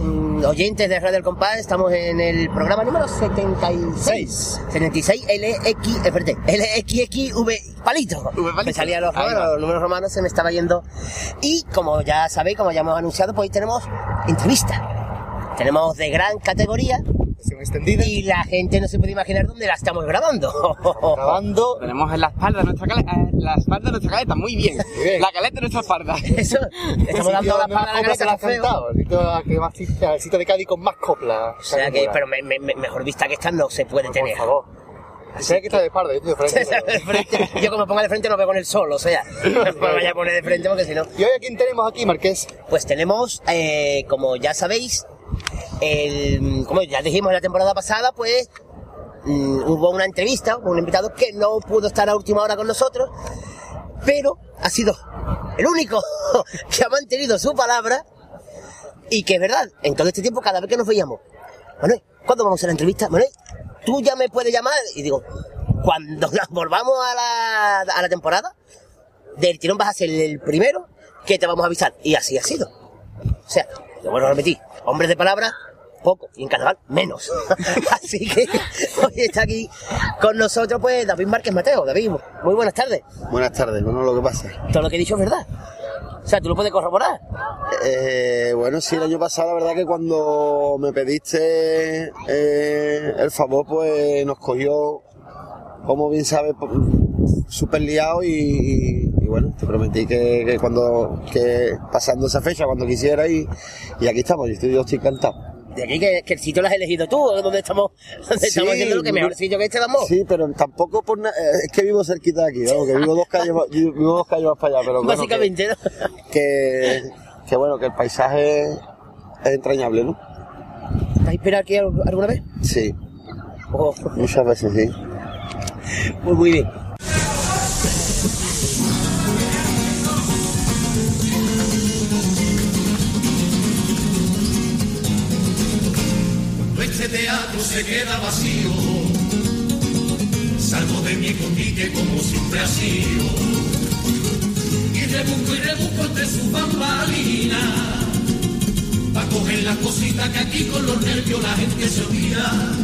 oyentes de Radio del Compás. Estamos en el programa número 76. 76 LX, espérate, LXXV palito. Me salían los, romanos, los números romanos, se me estaba yendo. Y como ya sabéis, como ya hemos anunciado, pues hoy tenemos entrevista. Tenemos de gran categoría Sesión extendida. y la gente no se puede imaginar dónde la estamos grabando. Grabando. Tenemos en la espalda nuestra caleta, la espalda de nuestra caleta, muy bien. bien. La caleta de nuestra espalda. Eso, estamos dando la palabra a la caleta cantado. El sitio que más sitio- el sitio de Cádiz con más copla. O sea que, pero me- me- me- mejor vista que esta no se puede Por tener. favor. Sé que está de espalda, yo estoy de frente. De frente. Yo como me ponga de frente no veo con el sol, o sea, no me vaya a poner de frente porque si no... ¿Y hoy a quién tenemos aquí, Marqués? Pues tenemos, eh, como ya sabéis, como ya dijimos la temporada pasada, pues mm, hubo una entrevista con un invitado que no pudo estar a última hora con nosotros, pero ha sido el único que ha mantenido su palabra y que es verdad, en todo este tiempo cada vez que nos veíamos, Manuel, ¿cuándo vamos a la entrevista? Manuel, tú ya me puedes llamar y digo, cuando nos volvamos a la, a la temporada, del tirón vas a ser el primero que te vamos a avisar. Y así ha sido. O sea, lo vuelvo a repetir, hombres de palabra, poco, y en carnaval, menos. así que hoy está aquí con nosotros, pues, David Márquez Mateo. David, muy buenas tardes. Buenas tardes, bueno, lo que pasa. Todo lo que he dicho es verdad. O sea, tú lo puedes corroborar. Eh, bueno, sí, el año pasado la verdad que cuando me pediste eh, el favor, pues nos cogió, como bien sabes, súper liado y, y- y bueno, te prometí que, que cuando, que pasando esa fecha, cuando quisiera y, y aquí estamos, yo estoy, yo estoy encantado. De aquí que, que el sitio lo has elegido tú, donde estamos, donde estamos Sí, haciendo lo que mejor sitio que este vamos. Sí, pero tampoco por na- eh, es que vivo cerquita de aquí, vamos, que vivo dos calles, más- vivo dos calles más para allá, pero bueno, que- Básicamente, ¿no? que, que bueno, que el paisaje es entrañable, ¿no? ¿Te has inspirado aquí al- alguna vez? Sí, Oh, muchas veces sí. muy, muy bien. Este teatro se queda vacío, salgo de mi escondite como siempre ha sido. Y rebusco y rebusco entre sus bambalinas, pa' coger las cositas que aquí con los nervios la gente se olvida.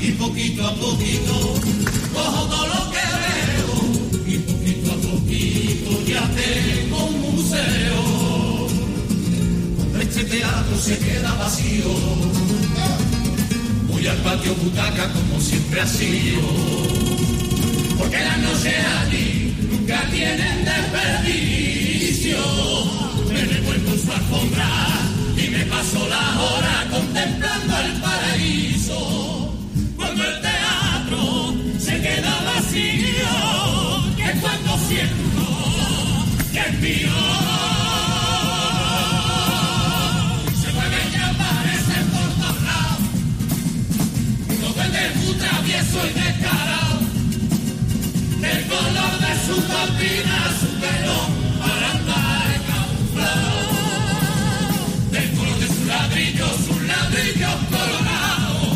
Y poquito a poquito cojo todo lo que veo, y poquito a poquito ya tengo un museo. Este teatro se queda vacío, Voy al patio butaca como siempre ha sido. Porque las noches allí nunca tienen desperdicio. Me revuelvo en su alfombra y me paso la hora contemplando el paraíso. Cuando el teatro se queda vacío, que cuando siento que es mío. Travieso y descarado. Del color de su cortina, su pelo para andar camuflado. Del color de su ladrillo, sus ladrillos colorados.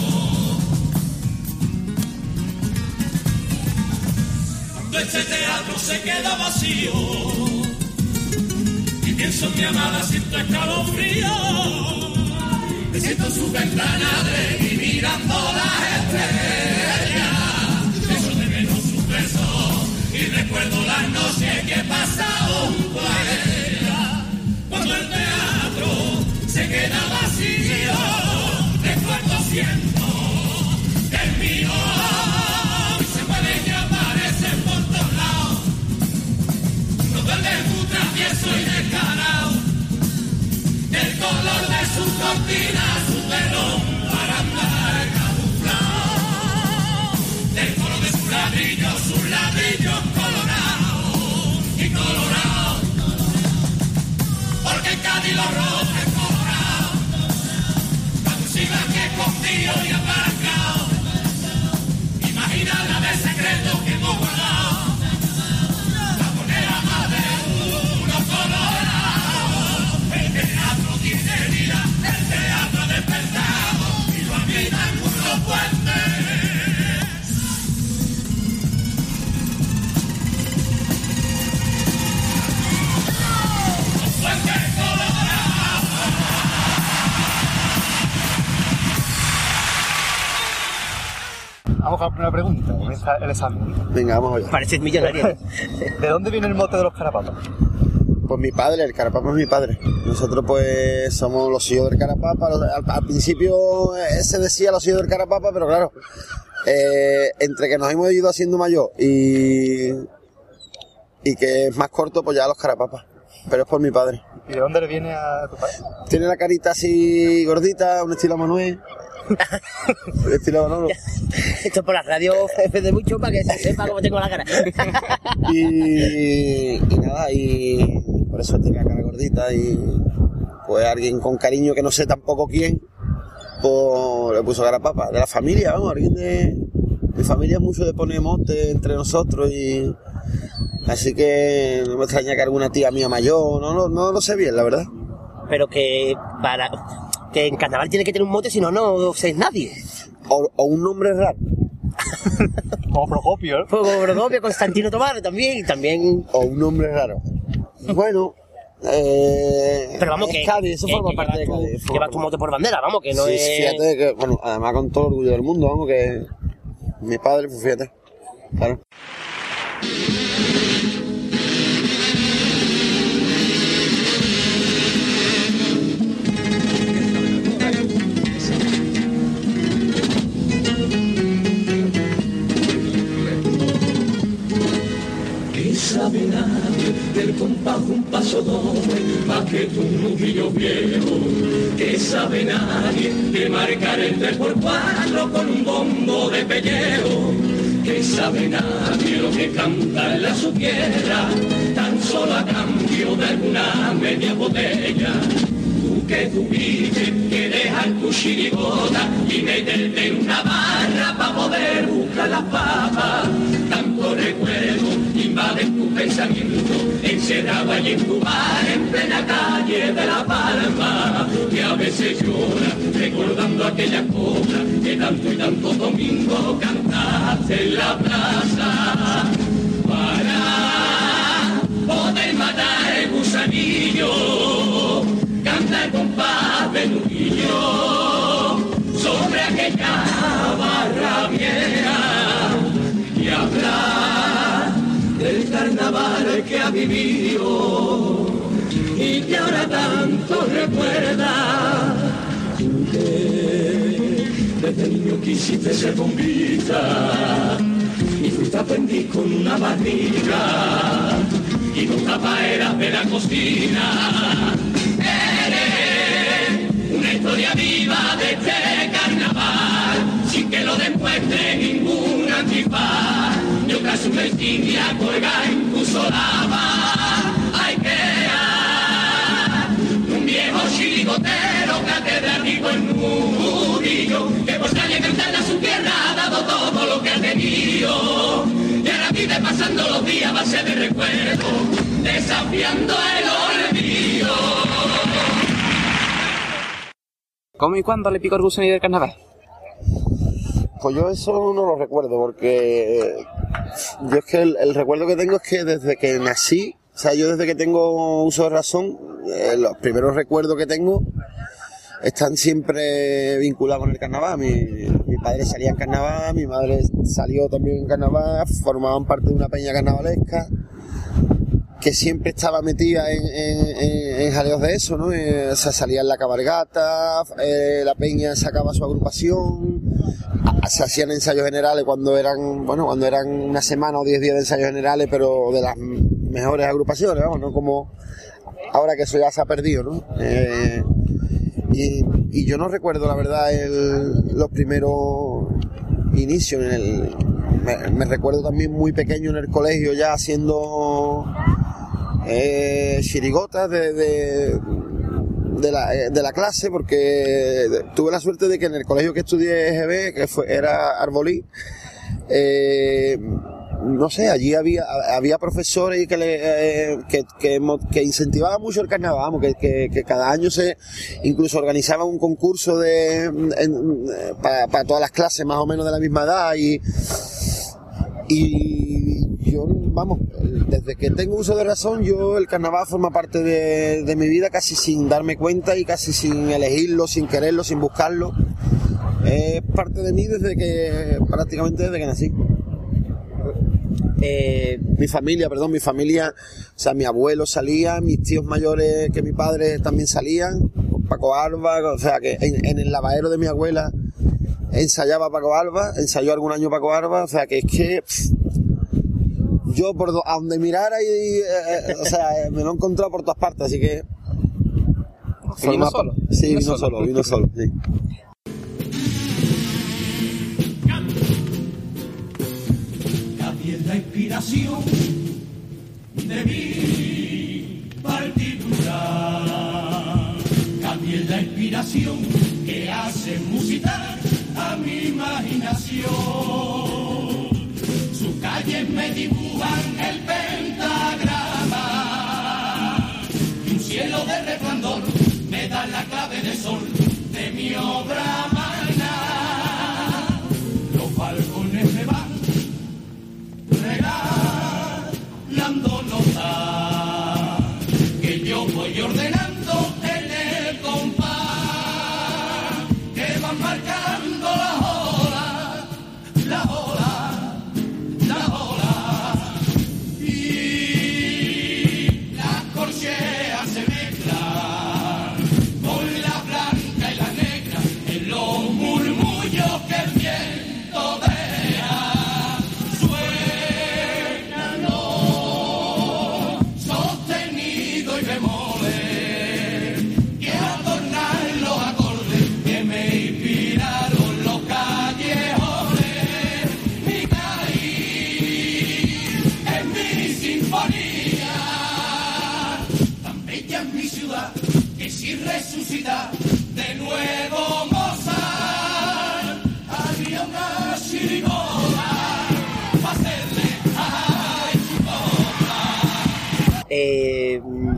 Cuando este teatro se queda vacío y pienso en mi amada, siento escalofrío. Siento en su ventana de y mirando las estrellas. Echo de menos sus besos y recuerdo las noches que he pasado junto a ella. Cuando el teatro se queda vacío, recuerdo siento que es mío. Y se mueve y aparece por todos lados. No duele muy travieso y descarado el su cortinas, su telón para andar camuflado. Del color de su ladrillo, sus ladrillos colorados y colorados. Porque Cádiz los rojos es colorado. La música que confío y aparcado. Imagina la de secreto que hemos con la primera pregunta. Comienza el examen. Venga, vamos allá. Pareces millonario. ¿De dónde viene el mote de los carapapas? Pues mi padre, el carapapa es mi padre. Nosotros pues somos los hijos del carapapa. Al principio eh, se decía los hijos del carapapa, pero claro, eh, entre que nos hemos ido haciendo mayor y, y que es más corto, pues ya los carapapas. Pero es por mi padre. ¿Y de dónde le viene a tu padre? Tiene la carita así gordita, un estilo Manuel. Un estilo Manolo. Esto por la radio jefe de mucho para que se sepa cómo tengo la cara. Y, y nada, y por eso tiene la cara gordita y pues alguien con cariño que no sé tampoco quién, pues le puso cara papa. De la familia, vamos, alguien de... Mi familia es mucho de poner mote entre nosotros y... Así que no me extraña que alguna tía mía mayor, no, no, no lo sé bien, la verdad. Pero que para que en carnaval tiene que tener un mote, si no, no sois nadie. O, o un nombre raro, Como Procopio, ¿eh? Como Brodopio, Constantino Tomar también, también. o un nombre raro. Bueno, eh, Pero vamos es que. Cádiz, eso que- forma que parte de llevas tu- Cádiz. Llevas tu mote por bandera, vamos, que no sí, es. fíjate que, bueno, además con todo el orgullo del mundo, vamos, que mi padre, pues fíjate, claro. Sabe nadie del compás un paso doble más que tu nudillo viejo? ¿Qué sabe nadie de marcar el tres por cuatro con un bombo de pellejo? ¿Qué sabe nadie lo que canta en la su tan solo a cambio de alguna media botella? Tú que vives, que dejas tu chirigota y meterte en una barra para poder buscar las papas. Pensamiento, encerrado allí en tu bar, en plena calle de La Palma. Que a veces llora recordando aquella copla que tanto y tanto domingo cantaste en la plaza. Para poder matar el gusanillo, canta el compás de nudillo sobre aquella barra vieja carnaval que ha vivido y que ahora tanto recuerda. Desde niño quisiste ser bombita y fuiste aprendiz con una barriga y con tapaeras de la cocina. Eres una historia viva de este carnaval, sin que lo demuestre ningún antifaz. En tu solapa. Hay que un viejo chirigotero catedrático en nudillo, que por calle cantarle a su tierra ha dado todo lo que ha tenido. Y ahora vive pasando los días a base de recuerdo, desafiando el olvido. ¿Cómo y cuándo le picó el gusanillo del carnaval? Pues yo eso no lo recuerdo, porque yo es que el, el recuerdo que tengo es que desde que nací, o sea, yo desde que tengo uso de razón, eh, los primeros recuerdos que tengo están siempre vinculados con el carnaval. Mi, mi padre salía en carnaval, mi madre salió también en carnaval, formaban parte de una peña carnavalesca que siempre estaba metida en, en- jaleos de eso, ¿no? Eh, o sea, salía en la cabalgata, eh, la peña sacaba su agrupación, se hacían ensayos generales cuando eran, bueno, cuando eran una semana o diez días de ensayos generales, pero de las mejores agrupaciones, vamos, no como ahora que eso ya se ha perdido, ¿no? Eh, y, y yo no recuerdo, la verdad, el- los primeros inicios. En el, me recuerdo también muy pequeño en el colegio ya haciendo eh, chirigotas de, de, la, eh, de la clase porque tuve la suerte de que en el colegio que estudié EGB, que fue, era Arbolí, eh, no sé, allí había, había profesores que, le, eh, que, que, incentivaban mucho el carnaval, que, que, cada año se incluso organizaban un concurso de para todas las clases más o menos de la misma edad y, y yo, vamos, desde que tengo uso de razón, yo el carnaval forma parte de, de mi vida casi sin darme cuenta y casi sin elegirlo, sin quererlo, sin buscarlo. Es parte de mí desde que, prácticamente desde que nací. Eh, Mi familia, perdón, mi familia, o sea, mi abuelo salía, mis tíos mayores que mi padre también salían, Paco Alba, o sea, que en, el lavadero de mi abuela ensayaba Paco Alba, ensayó algún año Paco Alba, o sea, que es que yo por do- a donde mirara y, eh, eh, o sea, eh, me lo he encontrado por todas partes, así que... ¿Y vino solo? Sí, ¿Vino vino solo? solo, vino solo, sí. La inspiración de mi partitura. También la inspiración que hace musicar a mi imaginación. Dibujan el pentagrama. Y un cielo de resplandor me da la clave de sol de mi obra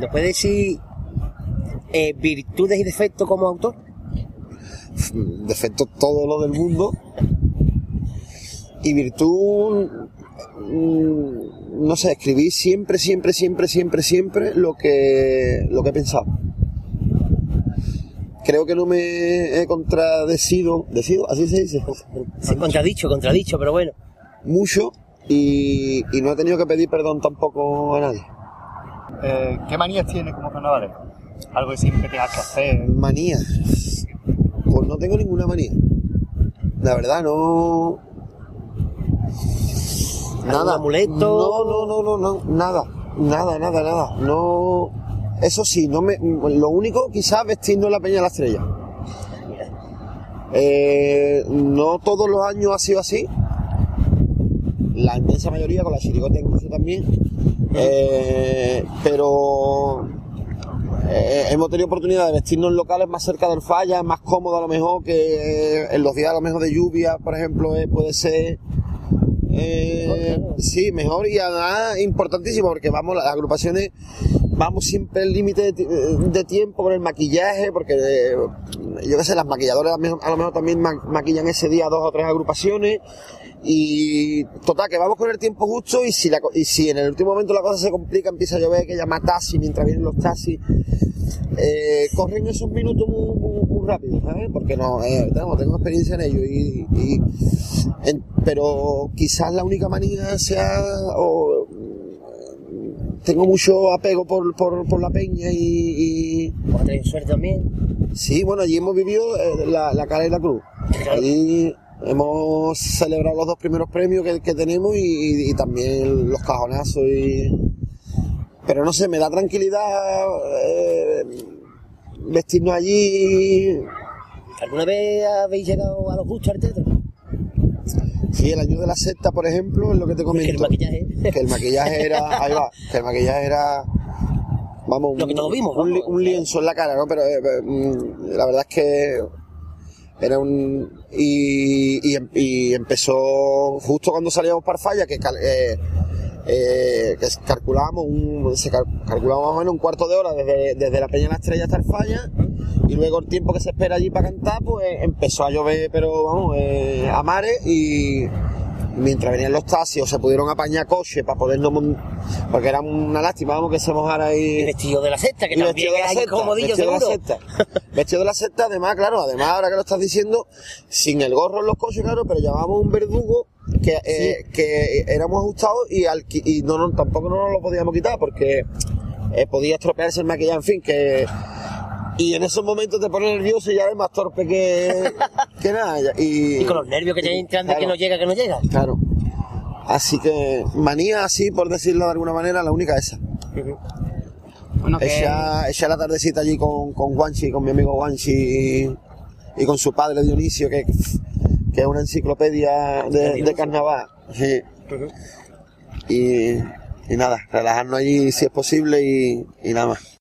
¿Nos puede decir eh, virtudes y defectos como autor? defecto todo lo del mundo y virtud mm, no sé escribir siempre siempre siempre siempre siempre lo que lo que he pensado creo que no me he contradecido decido así se dice Sí, contradicho, contradicho, pero bueno. mucho y, y no he tenido que pedir perdón tampoco a nadie Eh, ¿Qué manías tienes como carnavalero? Algo que siempre tengas que hacer. manía pues no tengo ninguna manía la verdad no ¿Algún amuleto? No, no, no, no, no, nada, nada, nada, nada. No, eso sí, no me, lo único quizás vestirnos la peña de la estrella. Eh, no todos los años ha sido así. La inmensa mayoría, con la chirigota incluso también. Eh, pero eh, hemos tenido oportunidad de vestirnos en locales más cerca del falla, más cómodo a lo mejor que en los días a lo mejor de lluvia, por ejemplo, eh, puede ser eh, sí, mejor y además importantísimo porque vamos, las agrupaciones vamos siempre el límite de, de tiempo con el maquillaje porque eh, yo qué sé, las maquilladoras a lo mejor, también ma- maquillan ese día dos o tres agrupaciones y total que vamos con el tiempo justo y si, la y si en el último momento la cosa se complica empieza a llover que llama taxi mientras vienen los taxis eh, corren esos minutos muy, muy- muy rápido, ¿sabes? Porque no, eh, tengo, tengo experiencia en ello y, y- en- pero quizás la única manía sea o, tengo mucho apego por, por, por la peña y, y- tenéis suerte también. sí, bueno, allí hemos vivido eh, la, la cara y la cruz. Allí hemos celebrado los dos primeros premios que, que tenemos y, y también los cajonazos y pero no sé, me da tranquilidad eh, vestirnos allí. ¿Alguna vez habéis llegado a los gustos al teatro? Sí, el año de la secta, por ejemplo, es lo que te Que el comento. maquillaje. Que el maquillaje era, ahí va, que el maquillaje era, vamos, Lo que todos vimos, un, vamos. un lienzo en la cara, ¿no? Pero eh, eh, mm, la verdad es que era un y, em- y empezó justo cuando salíamos para Falla, que eh, eh, que calculábamos un, se cal- calculaba más o menos un cuarto de hora desde, desde la Peña Estrella hasta el Falla y luego el tiempo que se espera allí para cantar pues empezó a llover pero vamos eh, a mares y mientras venían los taxis o se pudieron apañar coches para podernos porque era una lástima vamos que se mojara ahí Y vestido de la cesta, que y también era incomodillo vestido de la seguro. secta. Vestido de la secta, además, claro, además ahora que lo estás diciendo, sin el gorro en los coches, claro, pero llevábamos un verdugo que, eh, que éramos ajustados y, alqui- y no, no, tampoco no nos lo podíamos quitar porque eh, podía estropearse el maquillaje, en fin, que... Y en esos momentos te pones nervioso y ya eres más torpe que, que nada. Y, Y con los nervios que te entran de que Claro. no llega, que no llega. Claro. Así que manía así, por decirlo de alguna manera, la única esa. Bueno, que... Ella, ella la tardecita allí con, con Guanchi, con mi amigo Guanchi y, y con su padre Dionisio, que, que es una enciclopedia de, de carnaval. Sí. Y, y nada, relajarnos allí si es posible y, y nada más.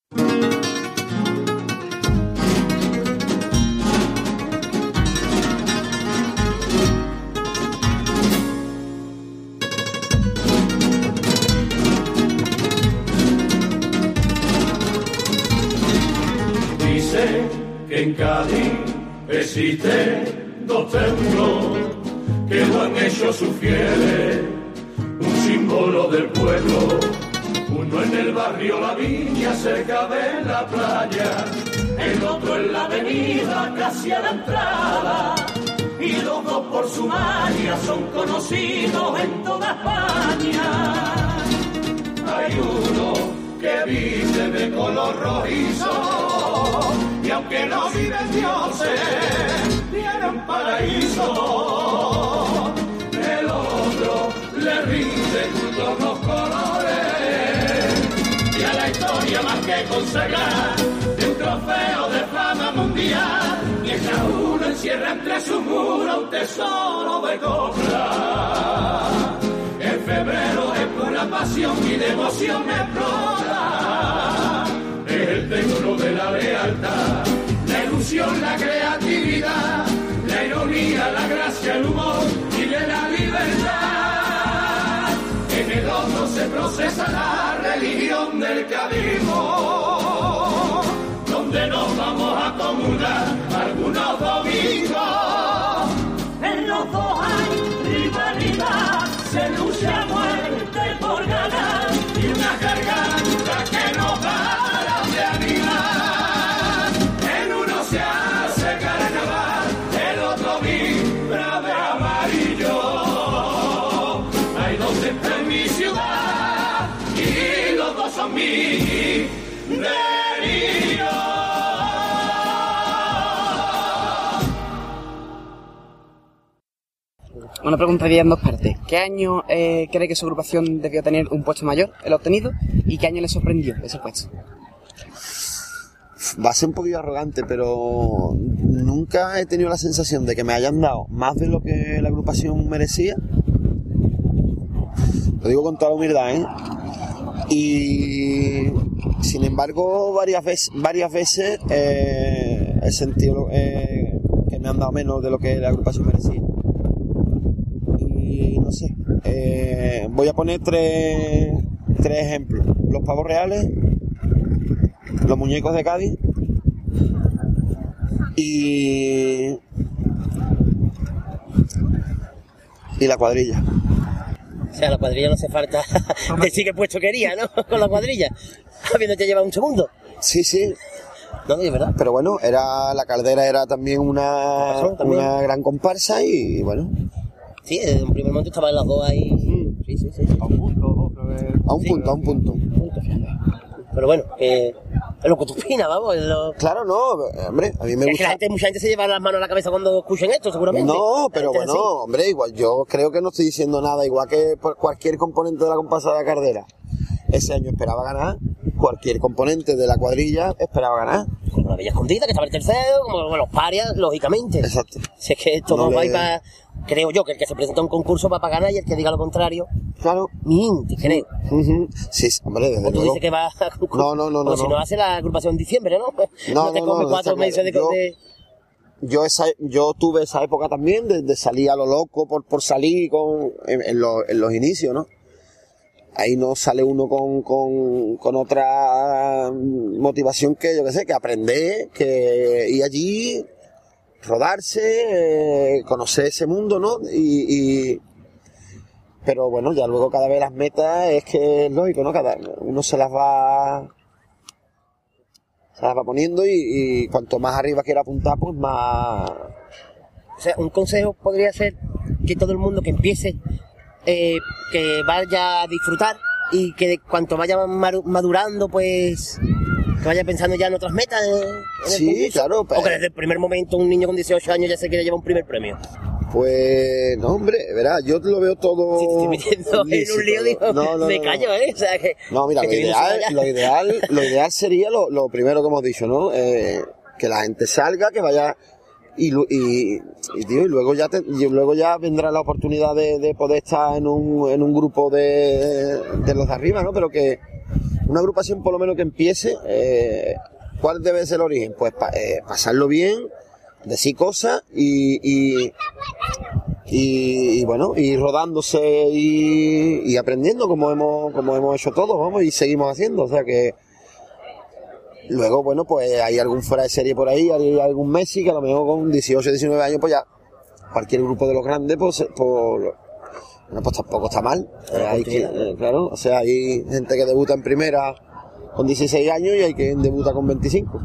Existen dos templos que lo han hecho un símbolo del pueblo. Uno en el barrio La Viña, cerca de la playa, el otro en la avenida, casi a la entrada. Y los dos por su magia son conocidos en toda España. Hay uno que viste de color rojizo y aunque no viven dioses, tienen paraíso. El otro le rinde culto los colores y a la historia más que consagrar de un trofeo de fama mundial. Mientras uno encierra entre sus muros un tesoro de copla. En febrero es pura pasión y devoción me explota. Es el templo de la lealtad, la ilusión, la creatividad, la ironía, la gracia, el humor y de la libertad. En el otro se procesa la religión del cadismo, donde nos vamos a comulgar algunos domingos. Una pregunta en dos partes. ¿Qué año eh, cree que su agrupación debió tener un puesto mayor, el obtenido? ¿Y qué año le sorprendió ese puesto? Va a ser un poquito arrogante, pero nunca he tenido la sensación de que me hayan dado más de lo que la agrupación merecía. Lo digo con toda la humildad, ¿eh? Y sin embargo, varias veces, varias veces eh, he sentido eh, que me han dado menos de lo que la agrupación merecía. No sé, eh, voy a poner tres, tres ejemplos. Los pavos reales, los muñecos de Cádiz y y la cuadrilla. O sea, la cuadrilla no hace falta decir qué puesto quería, ¿no? Con la cuadrilla. Habiéndote llevado un segundo. Sí, sí, No, de verdad. pero bueno, era la caldera era también una, también. una gran comparsa y bueno, Sí, desde un primer momento estaban las dos ahí. Sí, sí, sí. A un punto, a un punto, a un punto. Pero bueno, que es lo que tú opinas, vamos. lo- Claro, no, hombre, a mí me Es que la gusta. gente, mucha gente se lleva las manos a la cabeza cuando escuchen esto, seguramente. No, pero bueno, así. hombre, igual yo creo que no estoy diciendo nada, igual que por cualquier componente de la comparsa de la cardera. Ese año esperaba ganar, cualquier componente de la cuadrilla esperaba ganar. Como la Bella Escondida, que estaba el tercero, como, como los parias, lógicamente. Exacto. Si es que esto No no, va a ir para... Creo yo que el que se presenta a un concurso va para ganar y el que diga lo contrario, Claro. miente, creo. Ujú. Sí, sí, hombre, desde O tú luego. dices que va a concurso. No, no, no, O no, si no. no hace la agrupación en diciembre, ¿no? No, te no, no, cuatro meses de. Yo- de- yo esa, yo tuve esa época también de, de salir a lo loco por, por salir con, en, en los, en los inicios, ¿no? Ahí no sale uno con, con, con otra motivación que, yo qué sé, que aprender, que ir allí, rodarse, eh, conocer ese mundo, ¿no? Y, pero bueno, ya luego cada vez las metas es que es lógico, ¿no? Cada uno se las va se las va poniendo y, cuanto más arriba quiera apuntar, pues más O sea, un consejo podría ser que todo el mundo que empiece, eh, que vaya a disfrutar y que cuanto vaya madurando, pues que vaya pensando ya en otras metas. en- en el Sí, claro, O pues- que desde el primer momento un niño con 18 años ya se quiere llevar un primer premio. Pues no, hombre, verá, yo lo veo todo. Si te estoy metiendo en un lío, digo, No, no, me no, callo. ¿eh? O sea, que. No, mira, que lo ideal, lo ideal, lo ideal sería lo, lo primero que hemos dicho, ¿no? Eh, que la gente salga, que vaya y, y, y, tío, y luego ya te- y luego ya vendrá la oportunidad de, de poder estar en un, en un grupo de, de los de arriba, ¿no? Pero que una agrupación por lo menos que empiece, eh, ¿cuál debe ser el origen? Pues pa- eh, pasarlo bien, decir cosas y, y, y, y, bueno, ir rodándose y, y aprendiendo como hemos, como hemos hecho todos, vamos, y seguimos haciendo. O sea que luego, bueno, pues hay algún fuera de serie por ahí, hay algún Messi que a lo mejor con 18, 19 años, pues ya cualquier grupo de los grandes, pues, por, bueno, pues tampoco está mal. Eh, hay que- eh, claro, o sea, hay gente que debuta en primera con 16 años y hay quien debuta con 25.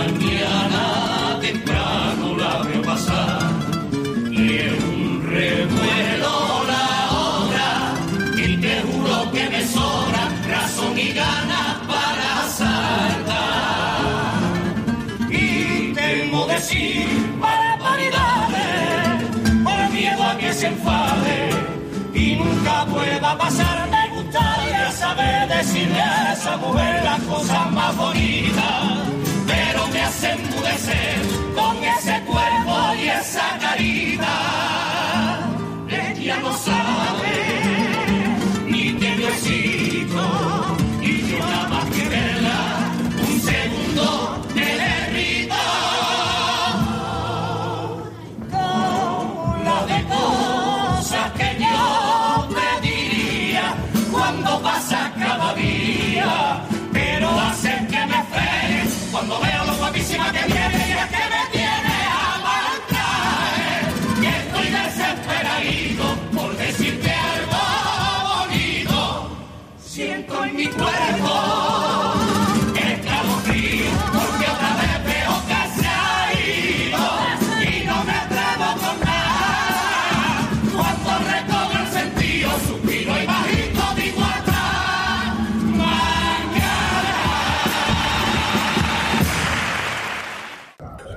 Mañana temprano la veo pasar, y es un revuelo la hora, y te juro que me sobra razón y ganas para saltar. Y temo decir barbaridades, por miedo a que se enfade y nunca pueda pasar. Me gustaría saber decirle a esa mujer las cosas más bonitas, hace enmudecer con ese cuerpo y esa carita. Ella no sabe cuando veo lo guapísima que viene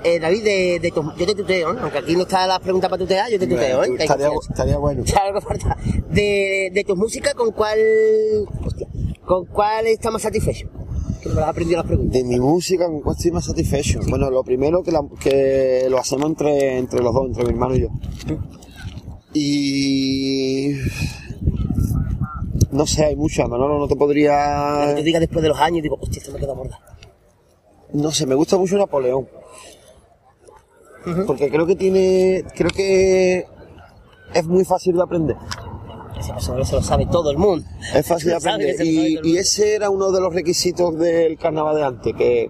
Eh, David, de, de tu- yo te tuteo, ¿no? aunque aquí no está la pregunta para tutear, yo te tuteo, ¿eh? Que estaría, estaría bueno. De, de tus músicas, ¿con cuál, hostia, con cuál estás más satisfecho? Que me lo has aprendido las preguntas. De mi música, ¿con cuál estoy más satisfecho? Bueno, lo primero que, la- que lo hacemos entre, entre los dos, entre mi hermano y yo. Y... No sé, hay muchas, Manolo, no te Que podría... te diga después de los años, digo, hostia, esto me queda morda. No sé, me gusta mucho Napoleón. Porque creo que tiene... Creo que es muy fácil de aprender. Paso se lo sabe todo el mundo. Es fácil de aprender. Y, ese era uno de los requisitos del carnaval de antes, que,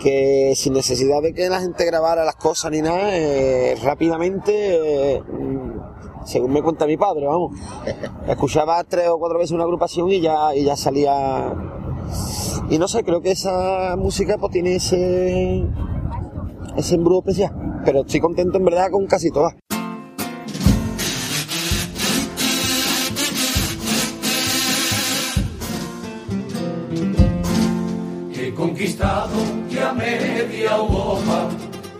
que sin necesidad de que la gente grabara las cosas ni nada, eh, rápidamente, eh, mm, según me cuenta mi padre, vamos, escuchaba tres o cuatro veces una agrupación y ya, y ya salía... Y no sé, creo que esa música pues tiene ese, ese embrujo especial. Pero estoy contento en verdad con casi todas. He conquistado ya media Europa,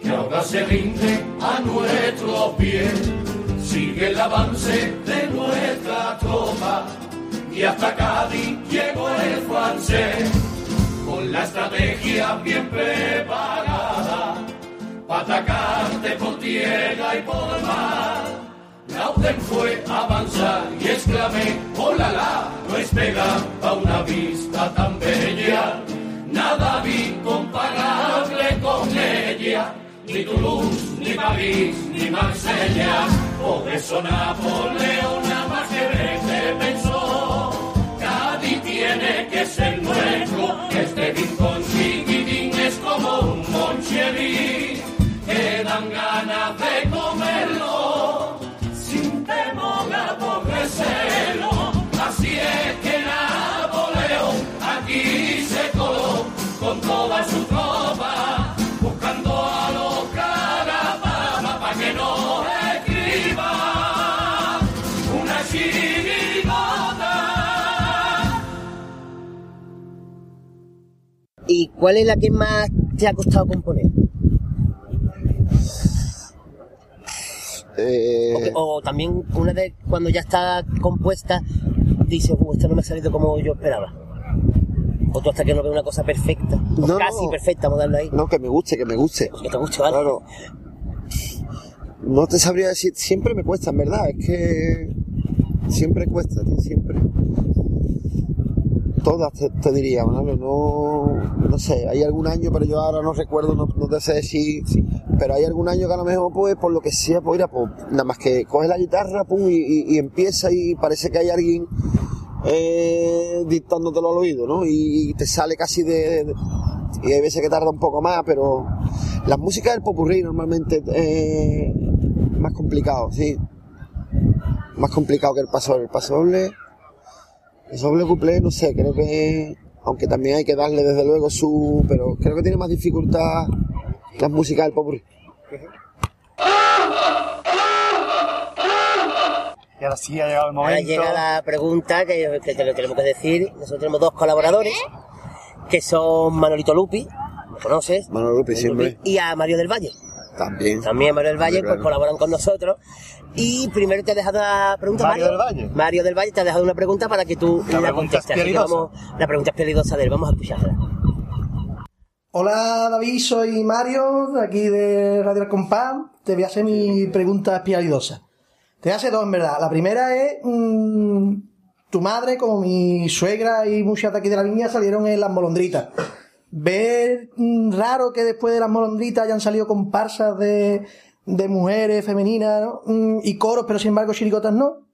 que ahora se rinde a nuestros pies. Sigue el avance de nuestra tropa, y hasta Cádiz llegó el francés, con la estrategia bien preparada, para atacarte por tierra y por mar. La la orden fue avanzar y exclamé, hola la, no es pega a una vista tan bella, nada vi comparable con ella, ni Toulouse, ni París, ni Marsella, por eso Napoleón más que verte pensó, Cádiz tiene que ser nuestro, este rincón chiquitín dan ganas de comerlo sin temor a aborrecerlo. Así es que Napoleón aquí se coló con toda su tropa, buscando a los carapama para que no escriba una chirigota. ¿Y cuál es la que más te ha costado componer? Eh, O, también una vez cuando ya está compuesta, dices, uh, esto no me ha salido como yo esperaba. O tú hasta que no ves una cosa perfecta, o No, casi no. perfecta, vamos a darlo ahí. no, que me guste, que me guste. Que te guste, ¿vale? Claro. No te sabría decir, siempre me cuesta, en verdad, es que siempre cuesta, siempre. Todas te, te diría, no, no sé, hay algún año, pero yo ahora no recuerdo, no, no te sé decir, pero hay algún año que a lo mejor, pues, por lo que sea, pues, mira, pues, nada más que coge la guitarra, pum, y, empieza y parece que hay alguien eh, dictándotelo al oído, ¿no? Y, te sale casi de, y hay veces que tarda un poco más, pero la música del popurrí normalmente eh, más complicado, sí. Más complicado que el pasoble. El pasoble, el doble cuplé, no sé, creo que, aunque también hay que darle desde luego su, pero creo que tiene más dificultad las músicas del popurrí. Y ahora sí ha llegado el Ahora momento. llega la pregunta que, que te lo tenemos que decir. Nosotros tenemos dos colaboradores, que son Manolito Lupi, ¿lo conoces? Manolo Lupi, siempre. Y a Mario del Valle. También. También Mario del Valle, Claro. pues colaboran con nosotros. Y primero te ha dejado la pregunta, Mario Mario. del Valle. Mario del Valle te ha dejado una pregunta para que tú La la, pregunta es contestes. Así que vamos, la pregunta es peligrosa de él, vamos a escucharla. Hola David, soy Mario, de aquí de Radio El Compás. Te voy a hacer mi pregunta espialidosa. Te voy a hacer dos, en verdad. La primera es, mm, tu madre, como mi suegra y muchas de aquí de la viña, salieron en las molondritas. Ver mm, raro que después de las molondritas hayan salido comparsas de, de mujeres femeninas ¿no? Mm, y coros, pero sin embargo chirigotas no.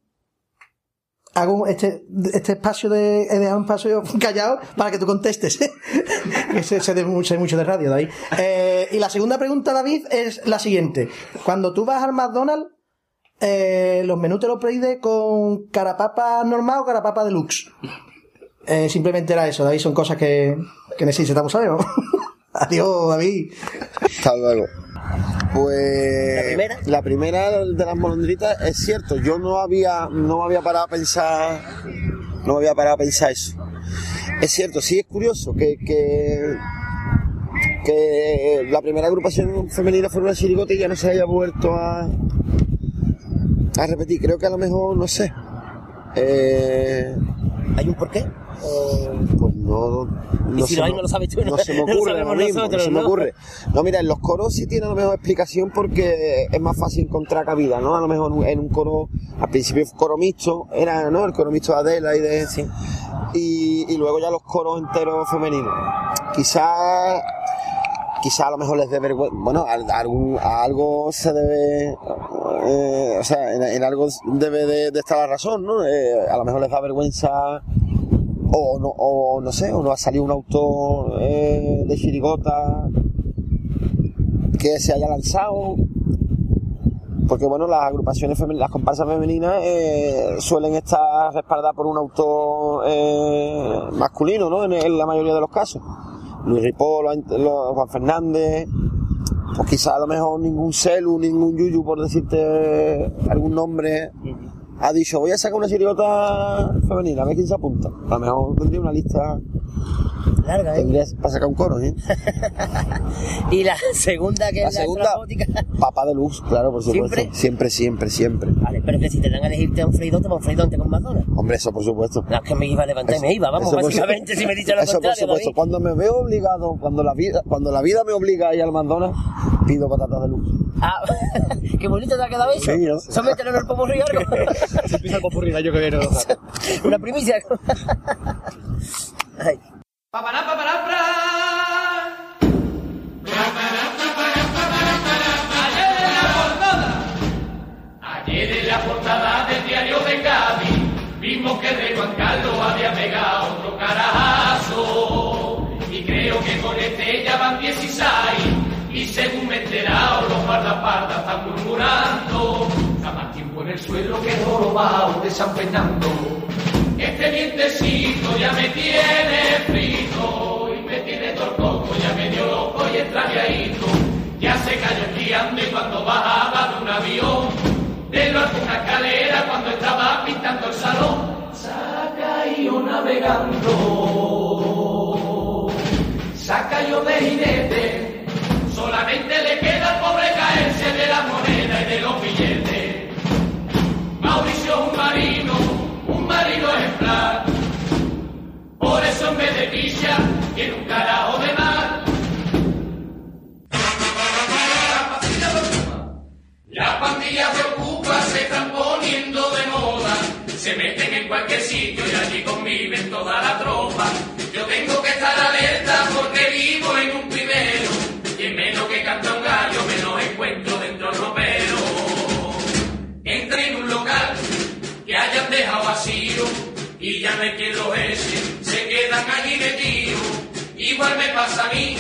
Hago este, este espacio de, he dejado un espacio callado para que tú contestes. que sé, sé de mucho de radio, David. Eh, y la segunda pregunta, David, es la siguiente. Cuando tú vas al McDonald's, eh, los menús te los pides con carapapa normal o carapapa deluxe. Eh, simplemente era eso, David, son cosas que, que necesitamos saber, ¿no? Adiós, David. Hasta luego. Pues ¿La primera? la primera de las molondritas es cierto, yo no había no me había parado a pensar no me había parado a pensar eso. Es cierto, sí es curioso que, que, que la primera agrupación femenina fue una chirigota y ya no se haya vuelto a, a repetir. Creo que a lo mejor, no sé. Eh, ¿Hay un porqué? O- pues no, Y si hay, no lo sabes tú, No ¿no? se me No ocurre ahora mismo, nosotros, no se me ¿no? ocurre. No, mira, en los coros sí tiene a lo mejor explicación porque es más fácil encontrar cabida, ¿no? A lo mejor en un- coro, al principio coro mixto, era, ¿no? El coro mixto de Adela y de... Sí. Y, y luego ya los coros enteros femeninos. Quizás quizá a lo mejor les dé vergüenza, bueno, a, a algún- a algo se debe, eh, o sea, en, en algo debe de, de estar la razón, ¿no? Eh, a lo mejor les da vergüenza o no, o no sé, o no ha salido un autor eh, de chirigota que se haya lanzado. Porque bueno, las agrupaciones femeninas, las comparsas femeninas eh, suelen estar respaldadas por un autor eh, masculino, ¿no? En, la mayoría de los casos. Luis Ripoll, Juan Fernández, pues quizá a lo mejor ningún celu, ningún yuyu, por decirte algún nombre, ha dicho, voy a sacar una chirigota femenina, a ver quién se apunta. A lo mejor tendría una lista, Larga, ¿eh? tendría para sacar un coro, ¿eh? Y la segunda, que La es la segunda, papá de luz, claro, por supuesto. ¿Siempre? Siempre, siempre, siempre. Vale, pero que si te dan a elegirte a un freidonte, para un freidonte con McDonald's. Hombre, eso por supuesto. No, es que me iba a levantar y me iba, vamos, Eso por básicamente, si me dice lo Eso por contrario, supuesto. David. Cuando me veo obligado, cuando la vida, cuando la vida me obliga a ir al McDonald's, pido patatas de luz. Ah, qué bonito te ha quedado eso. Sí, ¿no? Somételo en el popurrí o algo. Si empieza el popurrí el año que viene. Una primicia. Ay. Ayer en la portada. Del diario de Cádiz vimos que el rey Juan Carlos había pegado otro carajazo. Y creo que con este ya van 16. Y según me enterado, los guardapardas están murmurando. Está más tiempo en el suelo que jorobado de San. Este vientecito ya me tiene frito y me tiene torcoco, ya me dio loco y extraviadito. Ya se cayó esquiando y cuando bajaba de un avión, de lo una escalera cuando estaba pintando el salón, ha caído navegando. Se ha caído de jinete, solamente le queda al pobre caerse de la moneda Por eso en vez de pilla, tiene un carajo de mar. Las pandillas de Ocupa se están poniendo de moda. Se meten en cualquier sitio y allí conviven toda la tropa. Yo tengo que estar alerta porque vivo en un primero. Y en menos que canta un gallo, menos encuentro dentro del ropero. Entré en un local que hayan dejado vacío y ya me quedo ese, se quedan allí metidos. Igual me pasa a mí,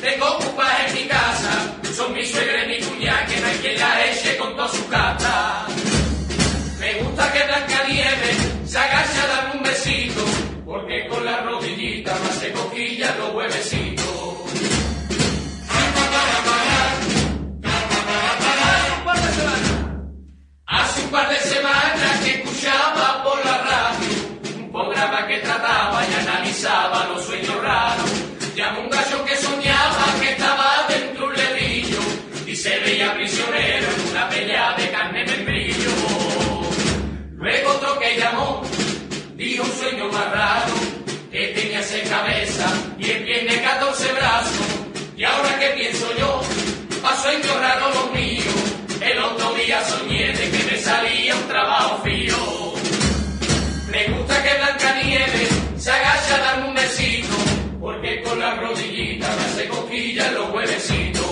tengo ocupas en mi casa, son mi suegra y mi cuñada que no hay quien la eche con toda su casa. Me gusta que Blancanieves se agache a darme un besito, porque con la rodillita más se cosquillan los huevecitos. Hace un par de semanas que escuchaba por la radio programa que trataba y analizaba los sueños raros. Llamó un gallo que soñaba que estaba dentro de un lebrillo y se veía prisionero en una pelea de carne membrillo. Luego otro que llamó dijo un sueño más raro que tenía seis cabezas y él tiene 14 brazos. Y ahora que pienso yo, pasó en raro lo mío. El otro día soñé de que me salía un trabajo fío. Que se agache a darme un besito, porque con la rodillita me hace cosquillas los huevecitos.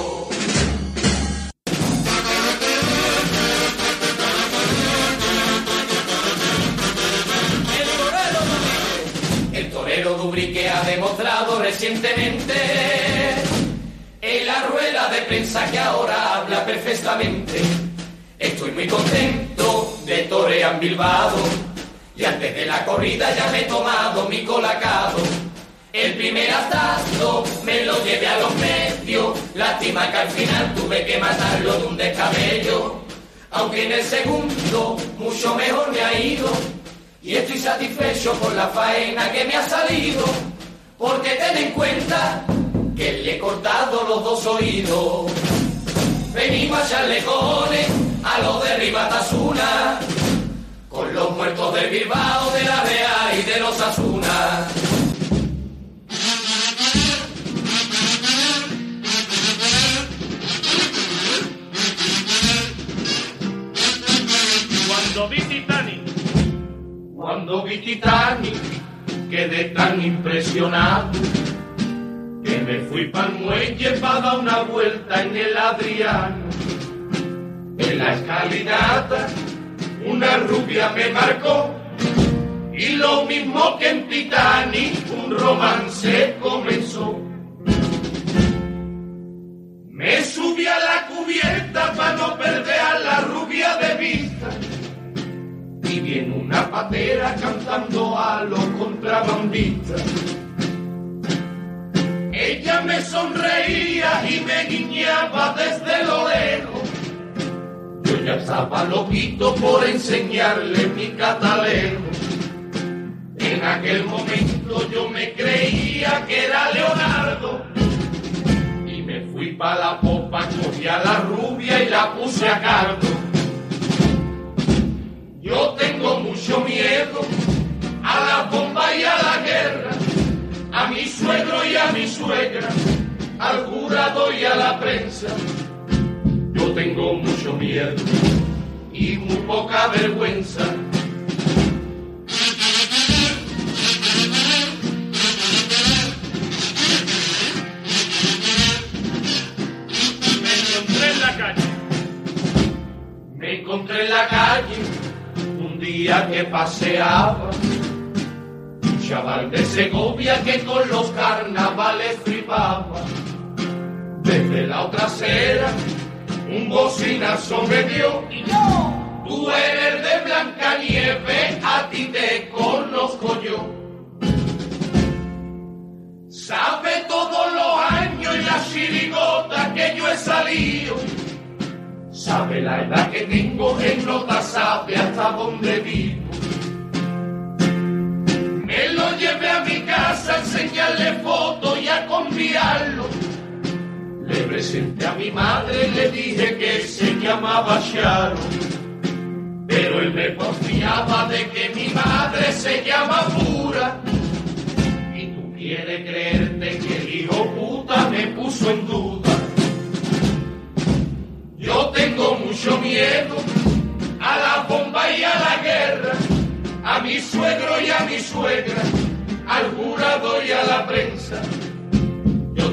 Dubrique ha demostrado recientemente en la rueda de prensa que ahora habla perfectamente. Estoy muy contento de torear en Bilbao. Y antes de la corrida ya me he tomado mi colacado. El primer asalto me lo llevé a los medios. Lástima que al final tuve que matarlo de un descabello. Aunque en el segundo mucho mejor me ha ido. Y estoy satisfecho por la faena que me ha salido. Porque ten en cuenta que le he cortado los dos oídos. Venimos a echarle a los de Ribatasuna, con los muertos del Bilbao, de la Real y de los Asuna. Cuando vi Titanic, cuando vi Titanic, quedé tan impresionado que me fui pa'l muelle para dar una vuelta en el Adriano. En la escalinata una rubia me marcó y lo mismo que en Titanic un romance comenzó. Me subí a la cubierta para no perder a la rubia de vista y viene una patera cantando a los contrabandistas. Ella me sonreía y me guiñaba desde lo lejos. Yo ya estaba loquito por enseñarle mi catalejo. En aquel momento yo me creía que era Leonardo. Y me fui pa' la popa, cogí a la rubia y la puse a cargo. Yo tengo mucho miedo a la bomba y a la guerra a mi suegro y a mi suegra, al jurado y a la prensa tengo mucho miedo y muy poca vergüenza. Me encontré en la calle me encontré en la calle un día que paseaba. Un chaval de Segovia que con los carnavales flipaba. Desde la otra acera un bocinazo me dio. Y yo, tú eres de blancanieve, a ti te conozco yo. Sabe todos los años y la chirigota que yo he salido. Sabe la edad que tengo, en nota sabe hasta dónde vivo. Me lo llevé a mi casa a enseñarle fotos y a conviarlo le presenté a mi madre, le dije que se llamaba Sharon, pero él me confiaba de que mi madre se llama Pura. Y tú quieres creerte que el hijo puta me puso en duda. Yo tengo mucho miedo a la bomba y a la guerra, a mi suegro y a mi suegra, al jurado y a la prensa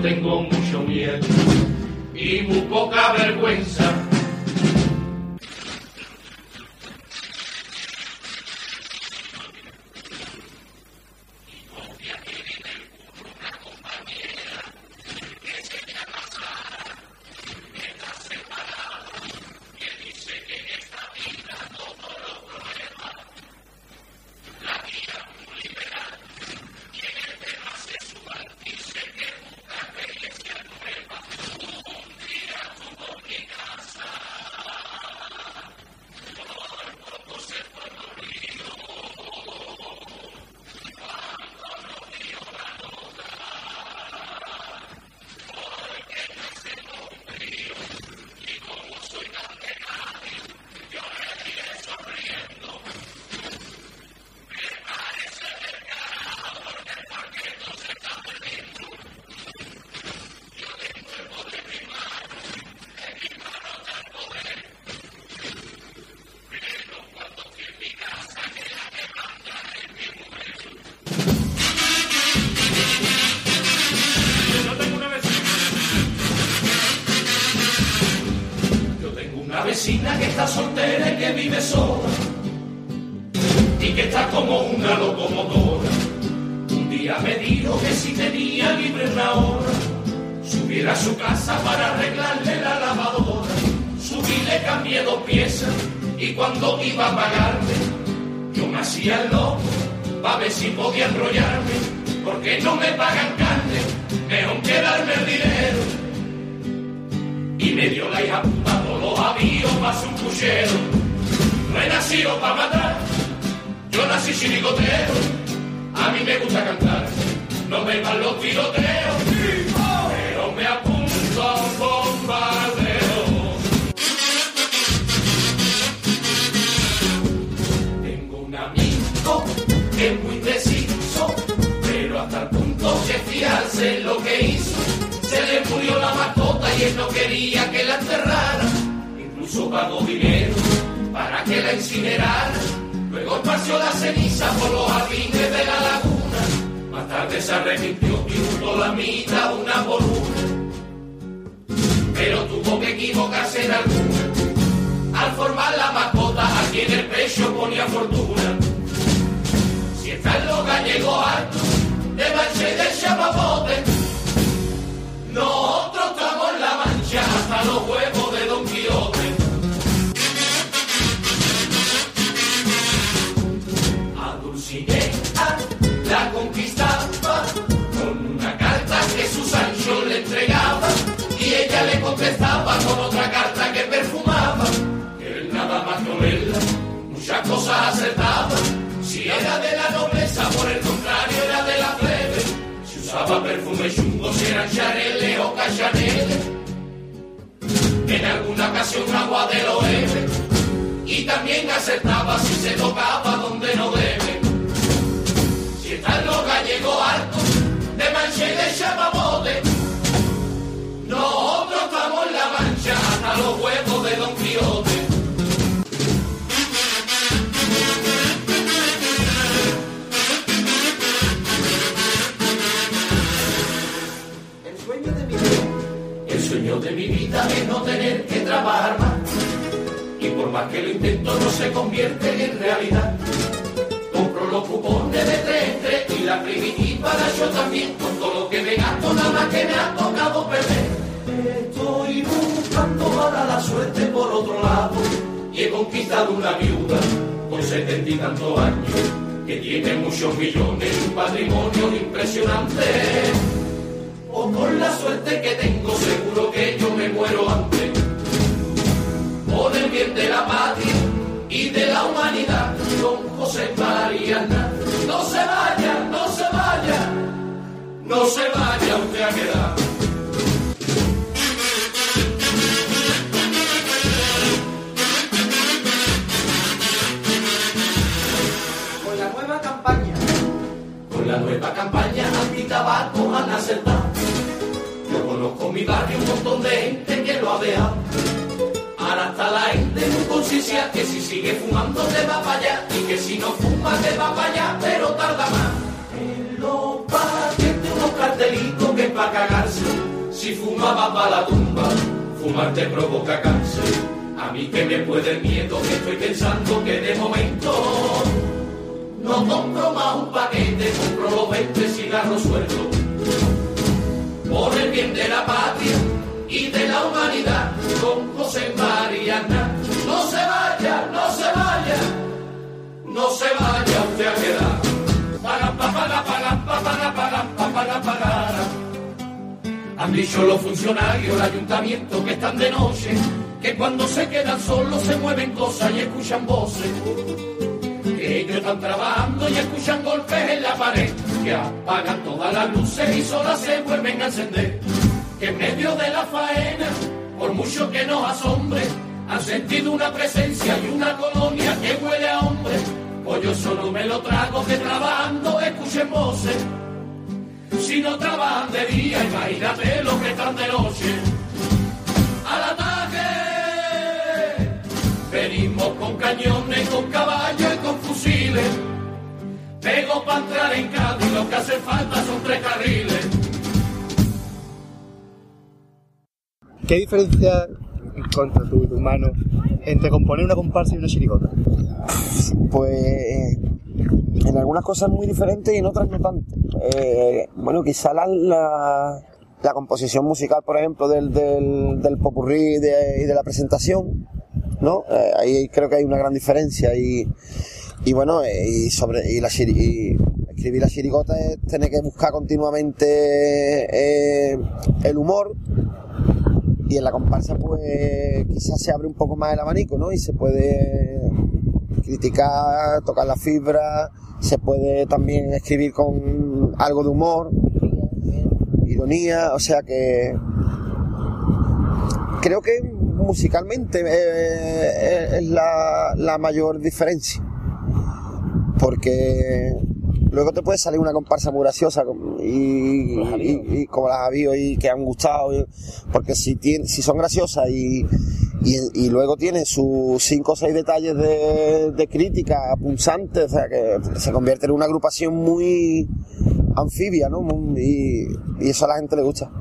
tengo mucho miedo y muy poca vergüenza. Por más que lo intento no se convierte en realidad. Compro los cupones de tres en tres y la primitiva la yo también. Con todo lo que me gasto nada más que me ha tocado perder. Estoy buscando para la suerte por otro lado. Y he conquistado una viuda con setenta y tantos años. Que tiene muchos millones y un patrimonio impresionante. O con la suerte que tengo, seguro que yo me muero antes. La patria y de la humanidad, don José Mariana. No se vaya, no se vaya, no se vaya usted a quedar. Con la nueva campaña. Con la nueva campaña anti-tabaco han acertado. Yo conozco mi barrio un montón de gente que lo ha dejado. Está la gente muy conciencia que si sigue fumando te va para allá y que si no fuma te va para allá, pero tarda más. En los paquetes unos cartelitos que es para cagarse. Si fuma va para la tumba, fumar te provoca cáncer. A mí que me puede el miedo que estoy pensando que de momento no compro más un paquete, compro los 20 cigarros sueltos. Por el bien de la patria y de la humanidad, con José Mariana. No se vaya, no se vaya, no se vaya usted a quedar. Paga, pa, paga, paga, pa, paga, paga, pa, paga, paga. Han dicho los funcionarios del ayuntamiento que están de noche, que cuando se quedan solos se mueven cosas y escuchan voces ellos están trabajando y escuchan golpes en la pared, que apagan todas las luces y solas se vuelven a encender. Que en medio de la faena, por mucho que nos asombre, han sentido una presencia y una colonia que huele a hombre. Pues yo solo me lo trago que trabajando escuchen voces. Si no trabajan de día, imagínate los que están de noche. Al ataque. Venimos con cañones, con caballos y con fusiles. Pego para entrar en Cádiz, lo que hace falta son tres carriles. ¿Qué diferencia contra tu, tu mano entre componer una comparsa y una chirigota? Pues en algunas cosas muy diferentes y en otras no tanto. Eh, bueno, quizá la, la, composición musical, por ejemplo, del, del, popurrí y de, de la presentación, ¿no? Eh, ahí creo que hay una gran diferencia y, y bueno, eh, y sobre y escribir la chirigota es tener que buscar continuamente el humor y en la comparsa pues quizás se abre un poco más el abanico, ¿no? Y se puede criticar, tocar la fibra, se puede también escribir con algo de humor, ironía, o sea que creo que musicalmente eh, es la, la mayor diferencia. Porque luego te puede salir una comparsa muy graciosa como- y, y- y como las ha habido y que han gustado. y- Porque si, tiene, si son graciosas y, y, y luego tienen sus cinco o seis detalles de, de crítica punzantes, o sea que se convierte en una agrupación muy anfibia, ¿no? Y, y eso a la gente le gusta.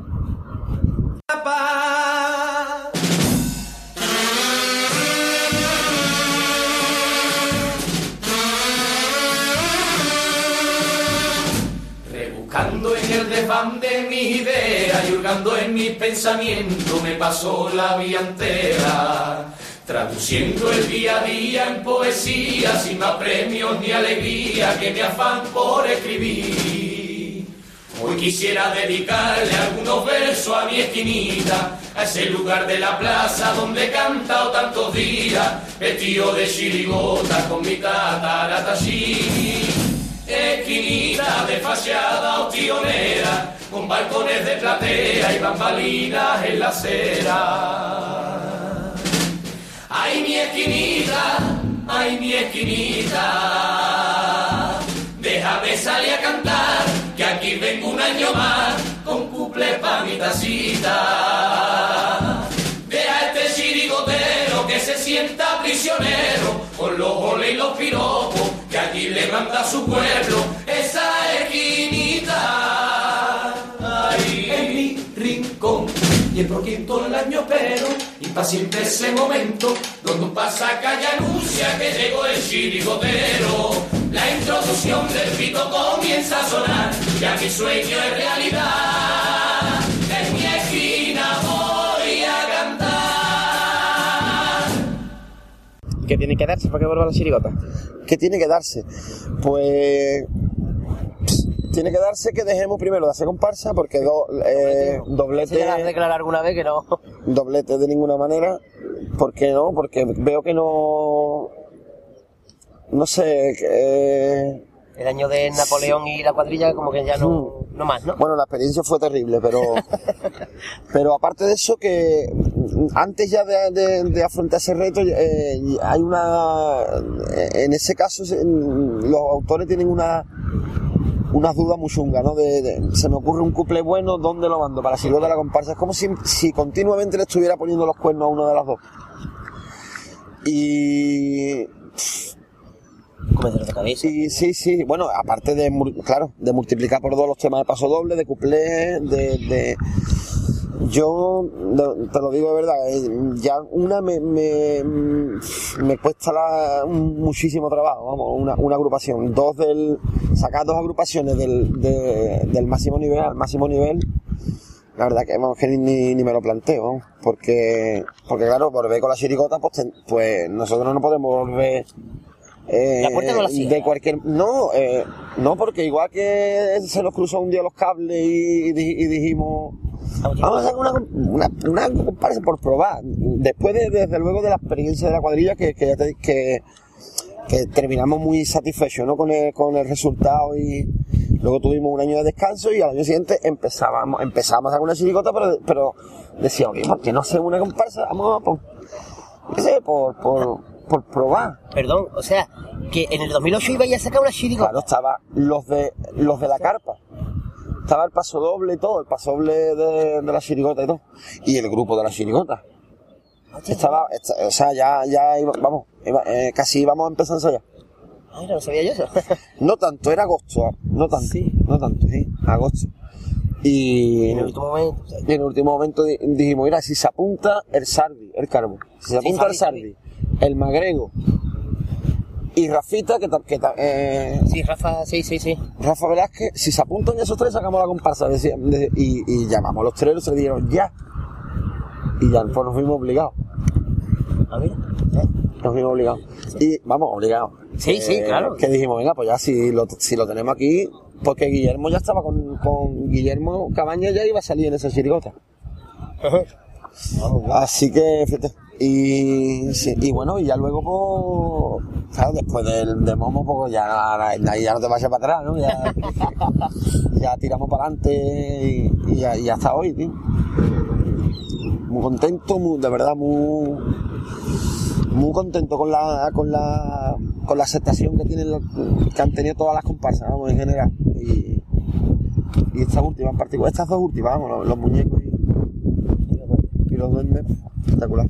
De mis ideas y hurgando en mis pensamientos me pasó la vida entera. Traduciendo el día a día en poesía sin más premios ni alegría que mi afán por escribir. Hoy quisiera dedicarle algunos versos a mi esquinita, a ese lugar de la plaza donde he cantado tantos días, vestido de chirigota con mi tataratachí. Esquinita de fachada opcionera, con balcones de platea y bambalinas en la acera. Ay, mi esquinita, ay, mi esquinita. Déjame salir a cantar, que aquí vengo un año más, con cuple pa' mi tacita. Deja este chirigotero que se sienta prisionero, con los goles y los piropos, aquí le manda su pueblo, esa esquinita. Ay, es mi rincón. Y el año pero, impaciente ese momento, donde un pasacalle anuncia que llegó el chirigotero. La introducción del pito comienza a sonar, ya mi sueño es realidad. ¿Qué tiene que darse para que vuelva la chirigota? ¿Qué tiene que darse? Pues tiene que darse que dejemos primero de hacer comparsa porque do- eh, doblete, declarado alguna vez que no. doblete de ninguna manera. ¿Por qué no? Porque veo que no... No sé, eh, El año de Napoleón y la cuadrilla como que ya no, no más, ¿no? Bueno, la experiencia fue terrible, pero pero aparte de eso que antes ya de, de- de afrontar ese reto eh, hay una en ese caso los autores tienen una unas dudas muy chungas, ¿no? De, de- se me ocurre un couple bueno, ¿dónde lo mando? Para la de la comparsa. Es como si, si continuamente le estuviera poniendo los cuernos a una de las dos. Y cabeza. Sí, sí. Bueno, aparte de, claro, de multiplicar por dos los temas de paso doble, de cuplé, de... de- Yo, te lo digo de verdad, eh, ya una me, me, me cuesta muchísimo trabajo, vamos, una, una agrupación. Dos del... Sacar dos agrupaciones del, de- del máximo nivel al máximo nivel, la verdad que, vamos, que ni, ni- me lo planteo, porque, porque claro, volver con la chiricota, pues, pues nosotros no podemos volver eh, La puerta no la de cualquier no eh, no porque igual que se nos cruzó un día los cables y, y di- y dijimos vamos a hacer una, una, una comparsa por probar después de, desde luego de la experiencia de la cuadrilla que, que, ya te- que, que terminamos muy satisfechos ¿no? con, el, con el resultado y luego tuvimos un año de descanso y al año siguiente empezábamos empezábamos a hacer una chiricota pero, pero decía oye ¿por qué no hacemos una comparsa? vamos a por, qué sé, por, por, por probar Perdón, o sea, que en el 2008 iba a sacar una chirigota. Claro, estaba los de los de la carpa. Estaba el paso doble y todo, el paso doble de, de la chirigota y todo. Y el grupo de la chirigota. Estaba, esta- o sea, ya, ya iba- vamos, iba- eh, casi íbamos a empezar a ensayar. Ay, no sabía yo eso. No tanto, era agosto, ah, no tanto, Sí. no tanto, sí, agosto. Y en el último momento. y en el último momento di- dijimos, mira, si se apunta el Sardi, el Carbo, si se apunta el Sardi, el Magrego y Rafita, que, que eh, Sí, Rafa, sí, sí, sí. Rafa Velázquez, si se apuntan esos tres, sacamos la comparsa. decía- de- y, y llamamos a los tres, se dieron ya. Y ya pues nos fuimos obligados. A ver. ¿eh? Nos fuimos obligados. Y vamos, obligados. Sí, sí, claro. Que dijimos, venga, pues ya si lo, si lo tenemos aquí, porque Guillermo ya estaba con, con Guillermo Cabaña, ya iba a salir en esa chirigota. Así que, fíjate. Y, sí, y bueno, y ya luego, pues, después del de Momo, pues ya, ya no te vayas para atrás, ¿no? Ya, tiramos para adelante y, hasta hoy, tío. Muy contento, muy, de verdad, muy, muy contento con la, con la, con la aceptación que tienen, que han tenido todas las comparsas, vamos, en general. Y, y esta última estas dos últimas, vamos, los, los muñecos y, y los duendes, espectacular.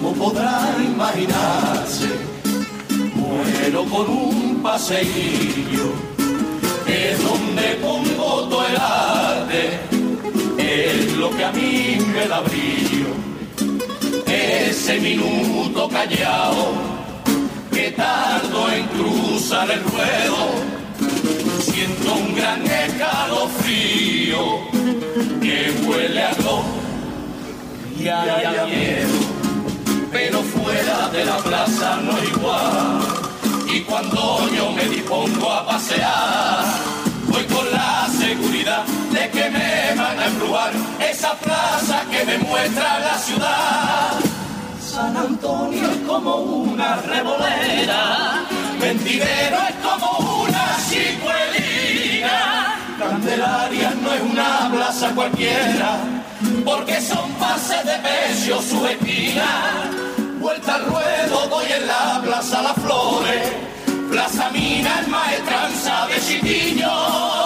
¿Cómo podrá imaginarse? Muero con un paseillo, es donde pongo todo el arte, es lo que a mí me da brillo. Ese minuto callado, que tardo en cruzar el ruedo, siento un gran escalofrío, que huele a gloria y a miedo pero fuera de la plaza no igual. Y cuando yo me dispongo a pasear, voy con la seguridad de que me van a embrujar esa plaza que me muestra la ciudad. San Antonio es como una revolera, Mentidero es como una chicuelina, Candelaria no es una plaza cualquiera, porque son pases de pecho su esquina. Vuelta al ruedo doy en la plaza Las Flores, Plaza Mina es maestranza de Chiquiño,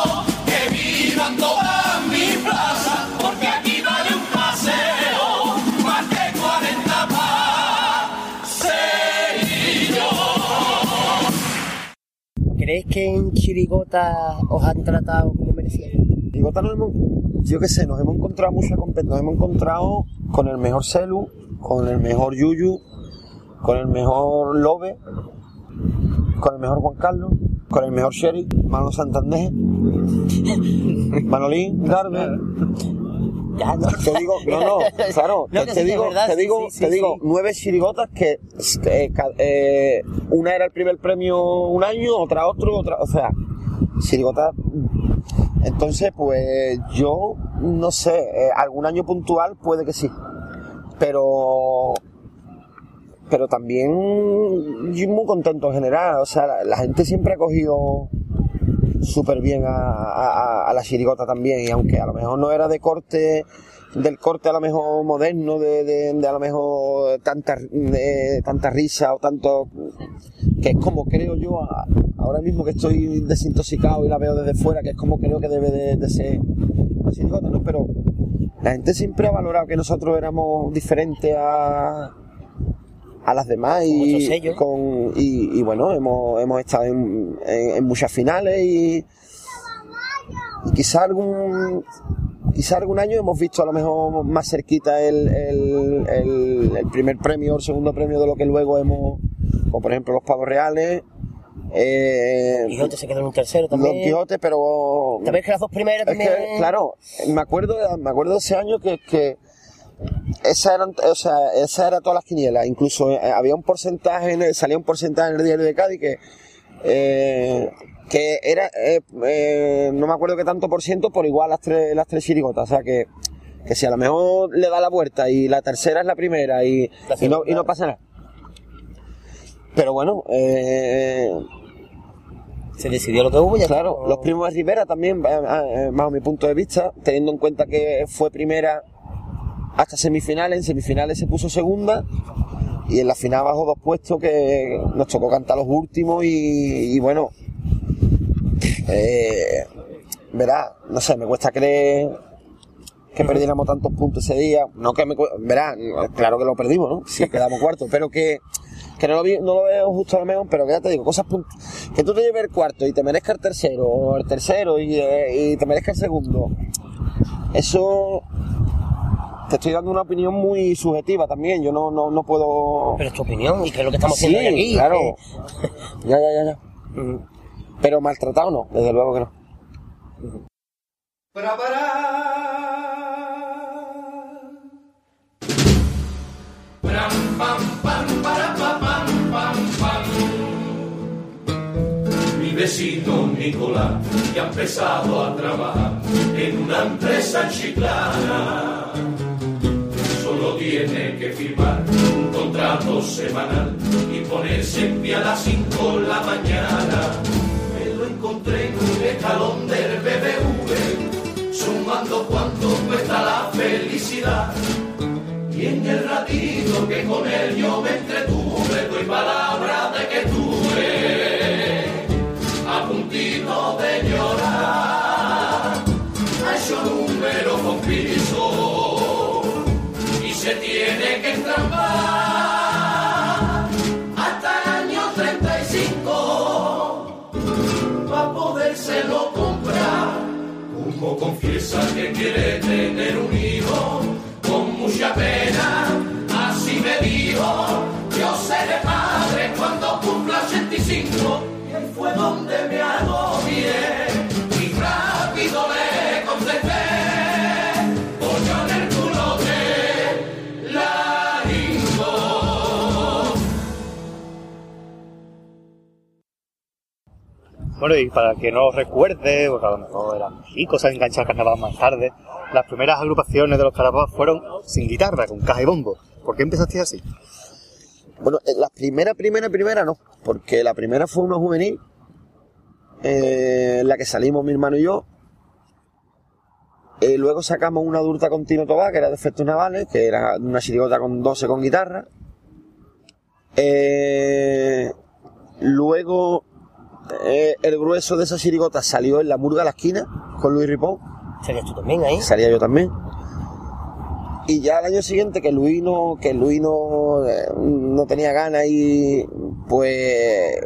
¿Crees que en Chirigota os han tratado como merecíais? Chirigota nos hemos, yo qué sé, nos hemos encontrado mucha. Nos hemos encontrado con el mejor Celu, con el mejor Yuyu, con el mejor Lobe, con el mejor Juan Carlos, con el mejor Sherry, Manolo Santander, Manolín, Garbe. Ya, no. Te digo, no, no, claro, No, te, sí, digo, verdad, te digo, sí, sí, te digo, nueve chirigotas que eh, eh, una era el primer premio un año, otra otro, otra, o sea, chirigotas. Entonces, pues yo no sé, eh, algún año puntual puede que sí, pero pero también yo muy contento en general, o sea, la, la gente siempre ha cogido súper bien a, a- la chirigota también y aunque a lo mejor no era de corte del corte a lo mejor moderno de, de- a lo mejor tanta de tanta risa o tanto que es como creo yo ahora mismo que estoy desintoxicado y la veo desde fuera que es como creo que debe de, de ser la chirigota ¿no? pero la gente siempre ha valorado que nosotros éramos diferentes a a las demás y, con, y, y bueno, hemos, hemos estado en, en- en muchas finales y, y quizá algún quizá algún año hemos visto a lo mejor más cerquita el, el, el- el primer premio o el segundo premio de lo que luego hemos, como por ejemplo los pavos reales, eh, Quijote se quedó en un tercero Don también. Quijote, pero También que las dos primeras es también. que, claro, me acuerdo, me acuerdo de ese año que, que esa eran, o sea, esa era todas las quinielas. Incluso eh, había un porcentaje, en el- salía un porcentaje en el diario de Cádiz que, eh, que era, eh, eh, no me acuerdo qué tanto por ciento, por igual las tres, las tres chirigotas. O sea que, que si a lo mejor le da la vuelta y la tercera es la primera y, La y, no, y no pasa nada. Pero bueno, Se decidió lo que hubo ya. Claro, los primos de Rivera también, bajo mi punto de vista, teniendo en cuenta que fue primera hasta semifinales, en semifinales se puso segunda y en la final bajó dos puestos que nos tocó cantar los últimos y, y bueno, eh, verá, no sé, me cuesta creer que perdiéramos tantos puntos ese día, no que me verá, claro que lo perdimos, ¿no? Si quedamos cuartos, pero que que no lo, vi- no lo veo justo a lo mejor, pero que ya te digo, cosas que tú te lleves el cuarto y te merezca el tercero, o el tercero y, eh, y te merezca el segundo, eso te estoy dando una opinión muy subjetiva también, yo no, no, no puedo... Pero es tu opinión y que es lo que estamos Sí, haciendo aquí. claro. que- Ya, ya, ya, ya. Pero maltratado no, desde luego que no. Mi vecino Nicolás ya ha empezado a trabajar en una empresa chiclana. Solo tiene que firmar un contrato semanal y ponerse en pie a las 5 de la mañana. Me lo encontré en un escalón del BBV, sumando cuánto cuesta la felicidad. Y en el ratito que con él yo me entretuve, doy palabra de que tuve Como confiesa que quiere tener un hijo con mucha pena, así me dijo, yo seré padre cuando cumpla 85. Y ahí fue donde me agobié Bueno, y para que no lo recuerde, porque a lo mejor eran chicos, se han enganchado al carnaval más tarde, las primeras agrupaciones de los carnavales fueron sin guitarra, con caja y bombo. ¿Por qué empezaste así? Bueno, eh, la primera, primera, primera no, porque la primera fue una juvenil, eh, en la que salimos mi hermano y yo. Eh, luego sacamos una adulta con Tino Tobá, que era de efectos navales, que era una chirigota con 12 con guitarra. Eh, luego grueso de esa chirigota salió en la murga a la esquina con Luis Ripón. Serías tú también ahí. salía yo también. Y ya al año siguiente que Luis no, que Luis no, eh, no tenía ganas y pues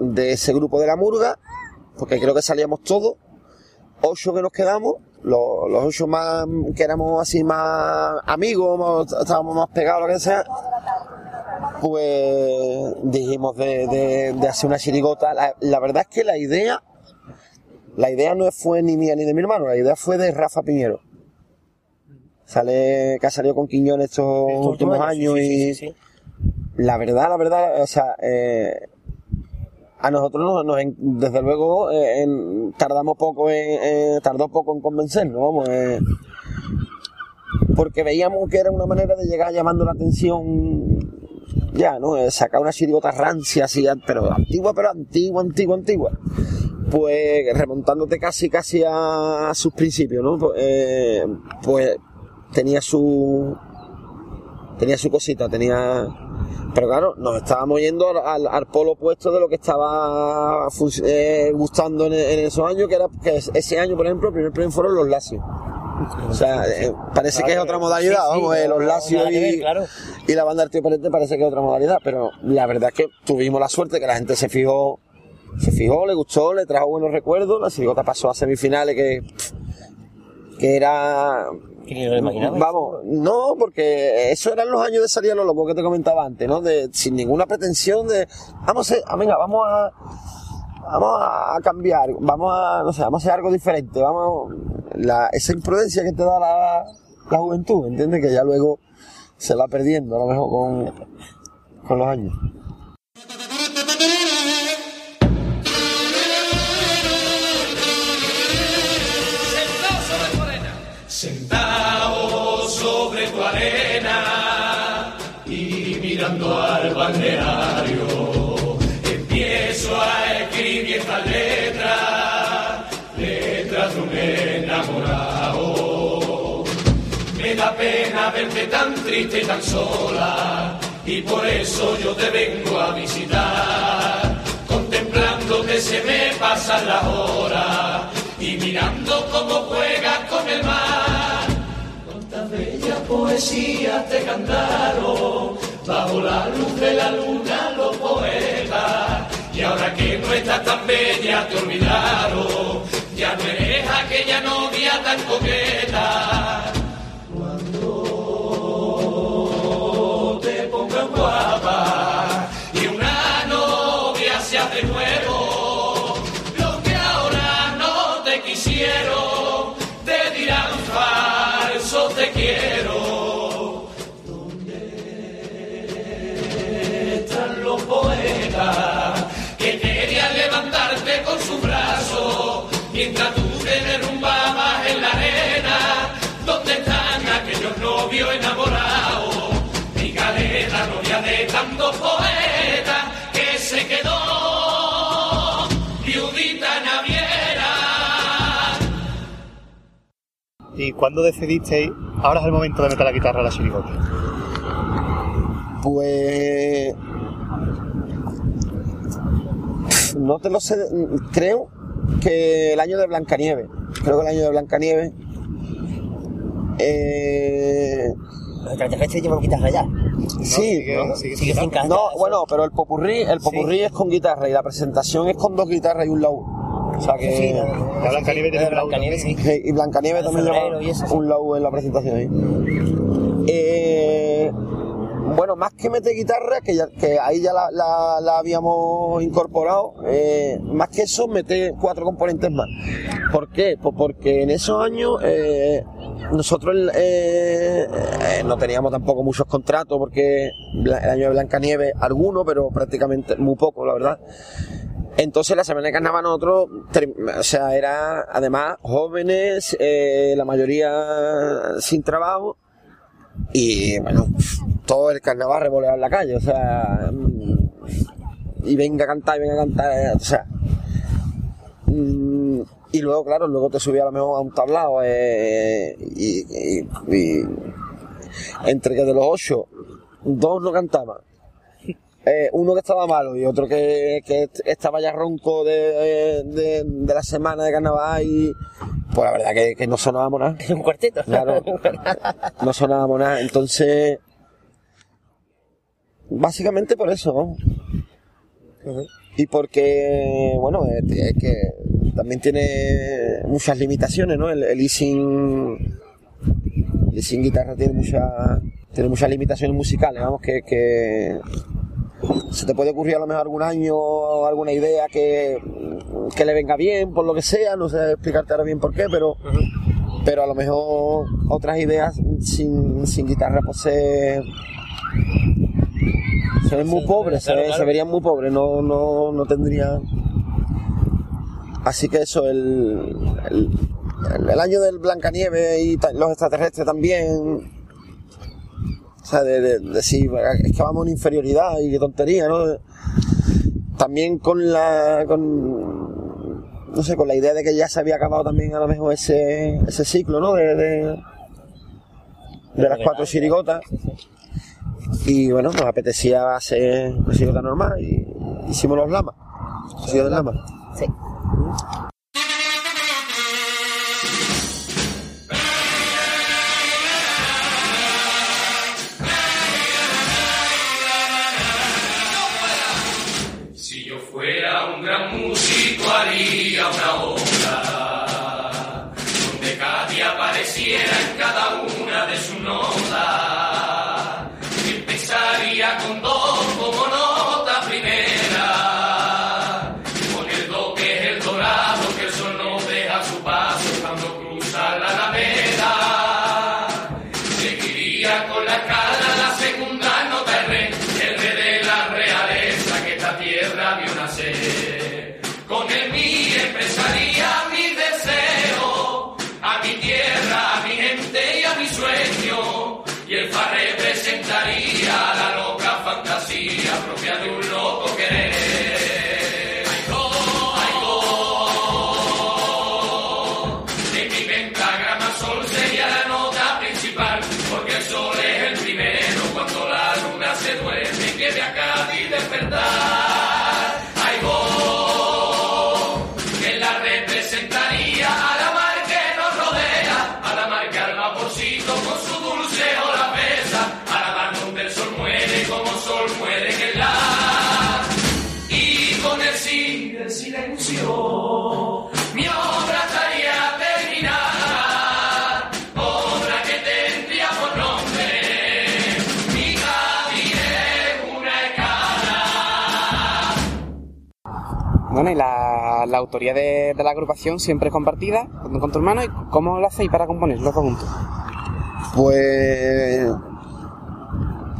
de ese grupo de la murga, porque creo que salíamos todos, ocho que nos quedamos, los, los ocho más que éramos así más amigos, más- estábamos más pegados, lo que sea, pues dijimos de, de- de hacer una chirigota. La, la verdad es que la idea, la idea no fue ni mía ni de mi hermano, la idea fue de Rafa Piñero. Sale, que ha salido con Quiñones estos Estos últimos años sí, y sí, sí, sí. la verdad, la verdad, o sea, eh, a nosotros nos, desde luego eh, en- tardamos poco en, eh, tardó poco en convencernos, vamos, eh, porque veíamos que era una manera de llegar llamando la atención ya, ¿no? Eh, sacar una chirigota rancia así, pero antigua, pero antigua, antigua, antigua. Pues remontándote casi, casi a, sus principios, ¿no? Pues, eh, pues tenía su, tenía su cosita, tenía... Pero claro, nos estábamos yendo al, al- polo opuesto de lo que estaba eh, gustando en, en esos años, que era que es- ese año, por ejemplo, el primer premio fueron los Lacios. O sea, eh, parece que es otra modalidad, Sí, sí, vamos, eh, no, los Lacios ver, y, claro. y la banda Artio Perete parece que es otra modalidad, pero la verdad es que tuvimos la suerte que la gente se fijó, se fijó, le gustó, le trajo buenos recuerdos, la Sirigota pasó a semifinales que, que era Que ni lo imaginaba. Vamos, no, porque eso eran los años de salir a lo loco que te comentaba antes, ¿no? De, sin ninguna pretensión de, vamos a, ah, venga, vamos a, vamos a cambiar, vamos a, no sé, vamos a hacer algo diferente, vamos, la, esa imprudencia que te da la, la juventud, ¿entiendes? Que ya luego se va perdiendo, a lo mejor con, con los años. Sentado sobre tu arena y mirando al balneario, empiezo a escribir estas letras, letras de un enamorado. Me da pena verte tan triste y tan sola, y por eso yo te vengo a visitar, contemplando que se me pasan las horas y mirando cómo juegas con el mar. Cuántas bellas poesías te cantaron bajo la luz de la luna los poetas. Y ahora que no estás tan bella te olvidaron, ya no eres aquella novia tan coqueta. ¿Y cuándo decidisteis? Ahora es el momento de meter la guitarra a la chirigota. Pues. No te lo sé. Creo que el año de Blancanieves. Creo que el año de Blancanieves. Eh, extraterrestres llevan guitarra ya. sí, sigue- ¿no? sigue Sigue sin. No, bueno, pero el popurrí, el popurrí es con guitarra y la presentación es con dos guitarras y un laúd. O sea que. Sí, La Blancanieves tiene Blancanieves, sí. Y Blancanieves también lleva un laúd en la presentación. ¿eh? Bueno, más que meter guitarra, que, ya- que ahí ya la, la- la habíamos incorporado, eh, más que eso, meter cuatro componentes más. ¿Por qué? Pues porque en esos años eh, nosotros eh, no teníamos tampoco muchos contratos, porque el año de Blancanieves, algunos, pero prácticamente muy poco, la verdad. Entonces la semana de carnaval nosotros, o sea, era además jóvenes, eh, la mayoría sin trabajo y bueno, todo el carnaval revoleado en la calle, o sea, y venga a cantar, y venga a cantar, eh, o sea, mm, y luego claro, luego te subía a lo mejor a un tablado eh, y entre que de los ocho, dos no cantaban eh, uno que estaba malo y otro que, que est- estaba ya ronco de, de- de la semana de carnaval y pues la verdad que, que no sonábamos nada. Un cuarteto. Claro, no sonábamos nada. Entonces, básicamente por eso. ¿no? y porque, bueno, es, es que también tiene muchas limitaciones, ¿no? El, el easing, el guitarra tiene muchas tiene muchas limitaciones musicales, vamos, que, que se te puede ocurrir a lo mejor algún año alguna idea que, que le venga bien, por lo que sea, no sé explicarte ahora bien por qué, pero, pero a lo mejor otras ideas sin, sin guitarra pues se, se ven muy Sí, pobres, claro, se, claro. se verían muy pobres, no, no, no tendría... Así que eso, el, el, el- año del Blancanieve y los extraterrestres también, sea, de, de- de si es que vamos una inferioridad y qué tontería, ¿no? También con la, con, no sé, con la idea de que ya se había acabado también a lo mejor ese, ese ciclo, ¿no? De, de, las cuatro chirigotas. Y bueno, nos apetecía hacer una chirigota normal y hicimos los lamas. Chirigota de lamas. Sí. Fuera un gran músico haría una obra donde día apareciera en cada una de sus notas. Y la, la autoría de, la agrupación siempre es compartida con, tu hermano. ¿Y cómo lo hacéis para componer los dos juntos? Pues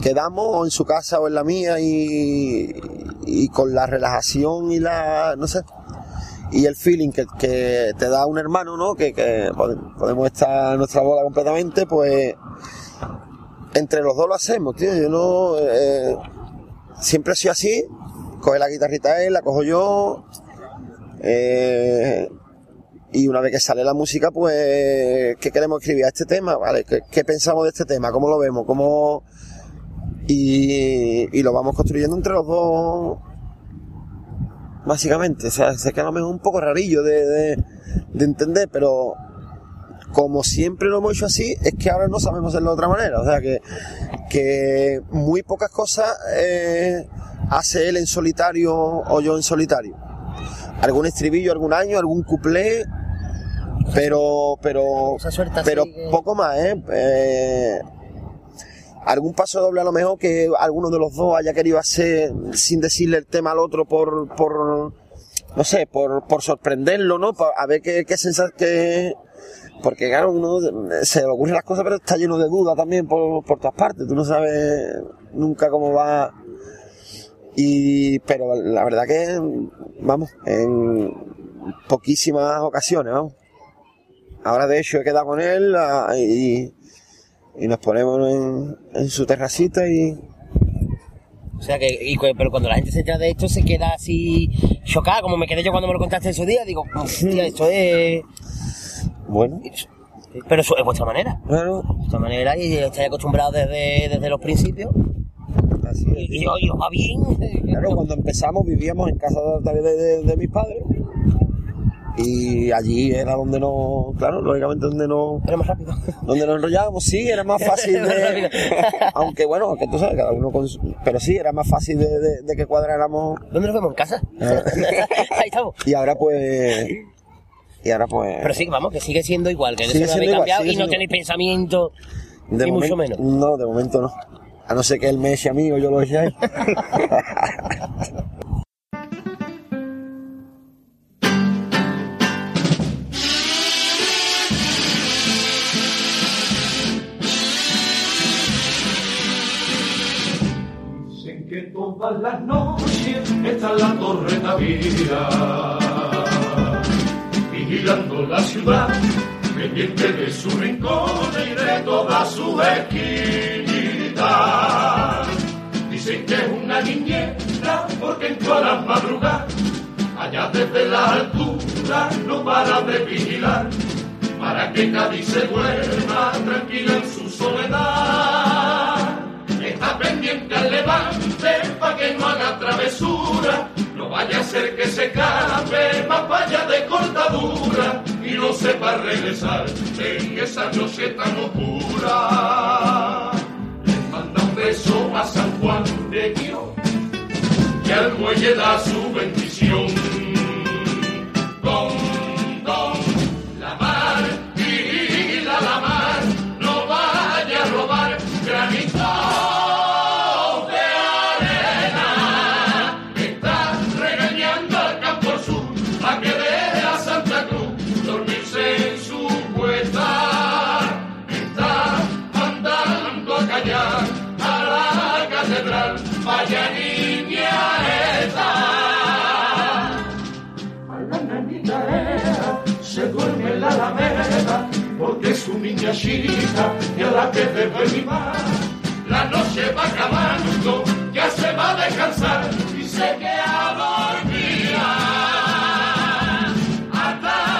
quedamos en su casa o en la mía y, y con la relajación y la, no sé, y el feeling que, que te da un hermano, ¿no? Que, que pode- podemos estar en nuestra bola completamente, pues entre los dos lo hacemos, tío. Yo no, eh, siempre he sido así, coge la guitarrita él, la cojo yo, eh, y una vez que sale la música, pues, ¿qué queremos escribir a este tema? ¿Vale? ¿Qué, qué pensamos de este tema? ¿Cómo lo vemos? ¿Cómo...? Y, y lo vamos construyendo entre los dos, básicamente. O sea, sé que a lo mejor es un poco rarillo de, de, de entender, pero como siempre lo hemos hecho así, es que ahora no sabemos hacerlo de otra manera. O sea, que, que muy pocas cosas eh, hace él en solitario o yo en solitario. Algún estribillo, algún año, algún cuplé, pero, pero, pero poco más, ¿eh? Eh, algún paso doble a lo mejor que alguno de los dos haya querido hacer sin decirle el tema al otro por, por no sé, por, por sorprenderlo, ¿no? A ver qué, qué sensación, que porque claro, uno se le ocurren las cosas, pero está lleno de dudas también por, por todas partes. Tú no sabes nunca cómo va. Y, pero la verdad que, vamos, en poquísimas ocasiones, vamos. Ahora de hecho he quedado con él ah, y, y nos ponemos en, en su terracita y, O sea que, y pero cuando la gente se entera de esto se queda así chocada, como me quedé yo cuando me lo contaste en su día, digo, hostia, esto es... bueno, Pero eso es vuestra manera, bueno, vuestra manera y estáis acostumbrados desde, desde los principios. Así es. Y, y, y os va bien. Claro, cuando empezamos vivíamos en casa de, de- de- mis padres Y allí era donde no, claro, lógicamente donde no, Era más rápido. donde nos enrollábamos, sí, era más fácil de, aunque bueno, que tú sabes, cada uno con su- pero sí, era más fácil de, de- de que cuadráramos. ¿Dónde nos vemos? ¿En casa? Ah. Ahí estamos. Y ahora pues, y ahora pues, Pero sí, vamos, que sigue siendo igual, que Sigue no habéis siendo igual, cambiado y no tenéis pensamiento, de ni mucho momento- menos. No, de momento no. A no ser que él me eche a mí o yo lo eche a. Dicen que todas las noches está la torre Tavira vigilando la ciudad, pendiente de su rincón y de todas sus Dicen que es una niñera porque en todas las madrugadas, allá desde la altura, no para de vigilar para que Cádiz se duerma tranquila en su soledad. Está pendiente al levante para que no haga travesura, no vaya a ser que se escape más vaya de cortadura y no sepa regresar en esa noche tan oscura. A San Juan de Dios y al muelle da su bendición. Y a la que mimar. La noche va acabando, ya se va a descansar y se queda dormida. Hasta.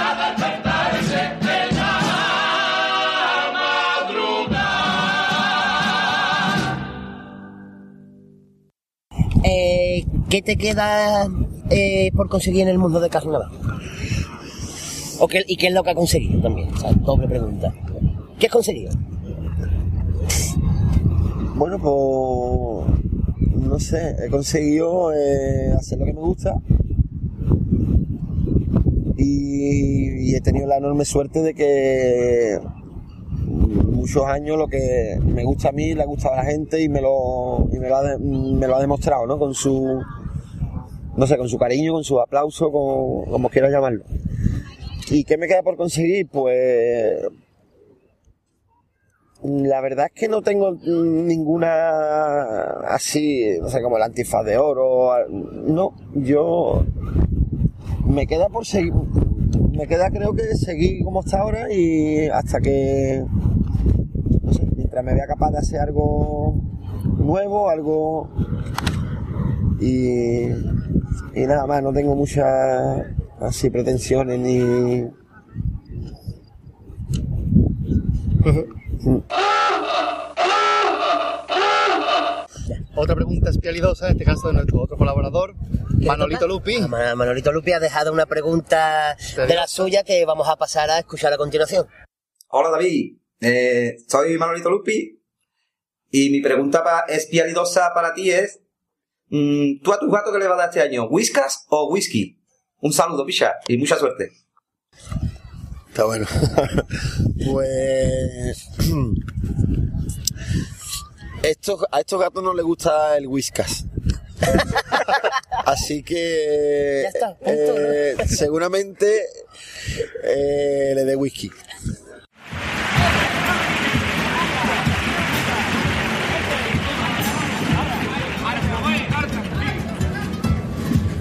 Eh, ¿Qué te queda eh, por conseguir en el mundo de carnaval? ¿O ¿Y qué es lo que ha conseguido también? O sea, doble pregunta. ¿Qué has conseguido? Bueno, pues no sé, he conseguido eh, hacer lo que me gusta y, he tenido la enorme suerte de que muchos años lo que me gusta a mí le ha gustado a la gente y me lo, y me lo, ha, demostrado, ¿no? Con su, no sé, con su cariño, con su aplauso, con, como quiera llamarlo. ¿Y qué me queda por conseguir? Pues la verdad es que no tengo ninguna así, no sé, como el antifaz de oro. No, yo me queda por seguir, me queda creo que seguir como está ahora y hasta que, no sé, mientras me vea capaz de hacer algo nuevo, algo y, y nada más, no tengo muchas así pretensiones ni... Otra pregunta espialidosa, en este caso de nuestro otro colaborador, Manolito Lupi. Ma- Manolito Lupi ha dejado una pregunta de la suya que vamos a pasar a escuchar a continuación. Hola David, Eh, soy Manolito Lupi y mi pregunta pa- espialidosa para ti es, mm, ¿tú a tu gato qué le vas a dar este año? ¿Whiskas o whisky? Un saludo, picha, y mucha suerte. Está bueno. pues. Estos, a estos gatos no les gusta el whiskas. Así que. Ya está, punto, eh, seguramente eh, le dé whisky.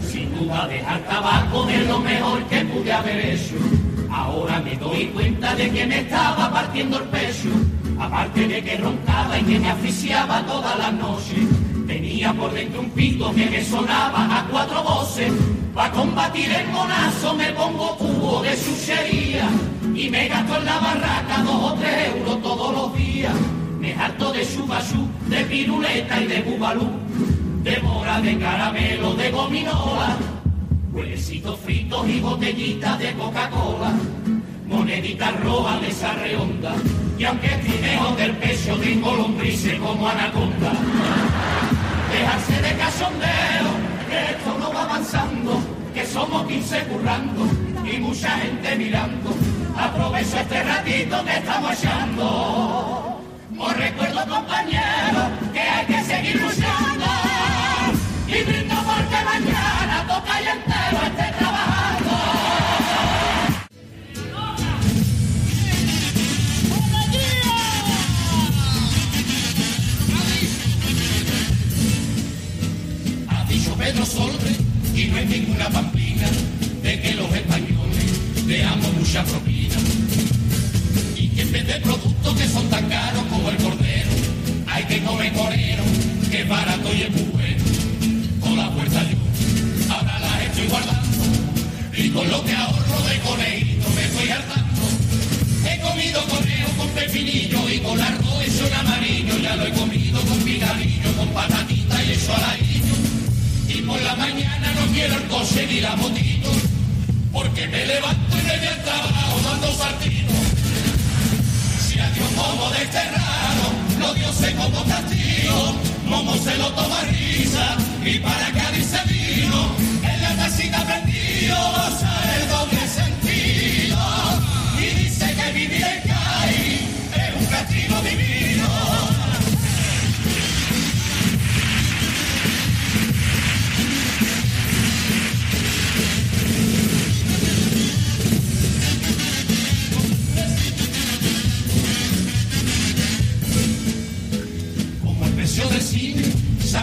Sin duda dejar tabaco de lo mejor que pude haber hecho. Ahora me doy cuenta de que me estaba partiendo el pecho. Aparte de que roncaba y que me asfixiaba todas las noches. Tenía por dentro un pito que me sonaba a cuatro voces. Pa' combatir el monazo me pongo cubo de chuchería. Y me gasto en la barraca dos o tres euros todos los días. Me harto de chupachú, de piruleta y de bubalú. De mora, de caramelo, de gominola. Huevecitos fritos y botellitas de Coca-Cola, moneditas rojas de esa redonda, y aunque trineo del pecho tengo lombrices como anaconda. Dejarse de cachondeo, que esto no va avanzando, que somos 15 currando y mucha gente mirando. Aprovecho este ratito que estamos echando. Os recuerdo, compañeros, que hay que seguir luchando. Y que en productos que son tan caros como el cordero, hay que comer corero, que es barato y es bueno. Con la fuerza yo, ahora las estoy guardando, y con lo que ahorro de coneito me estoy hartando. He comido conejo con pepinillo y con arroz hecho en amarillo, ya lo he comido con picadillo, con patatita y eso aladillo. Y por la mañana no quiero el coche ni la motito, porque me levanto y voy al trabajo dando saltitos. Si a Dios como desterrado, lo dioses como castigo, Momo se lo toma risa, y para Cádiz se vino, en la tacita prendido, goza el doble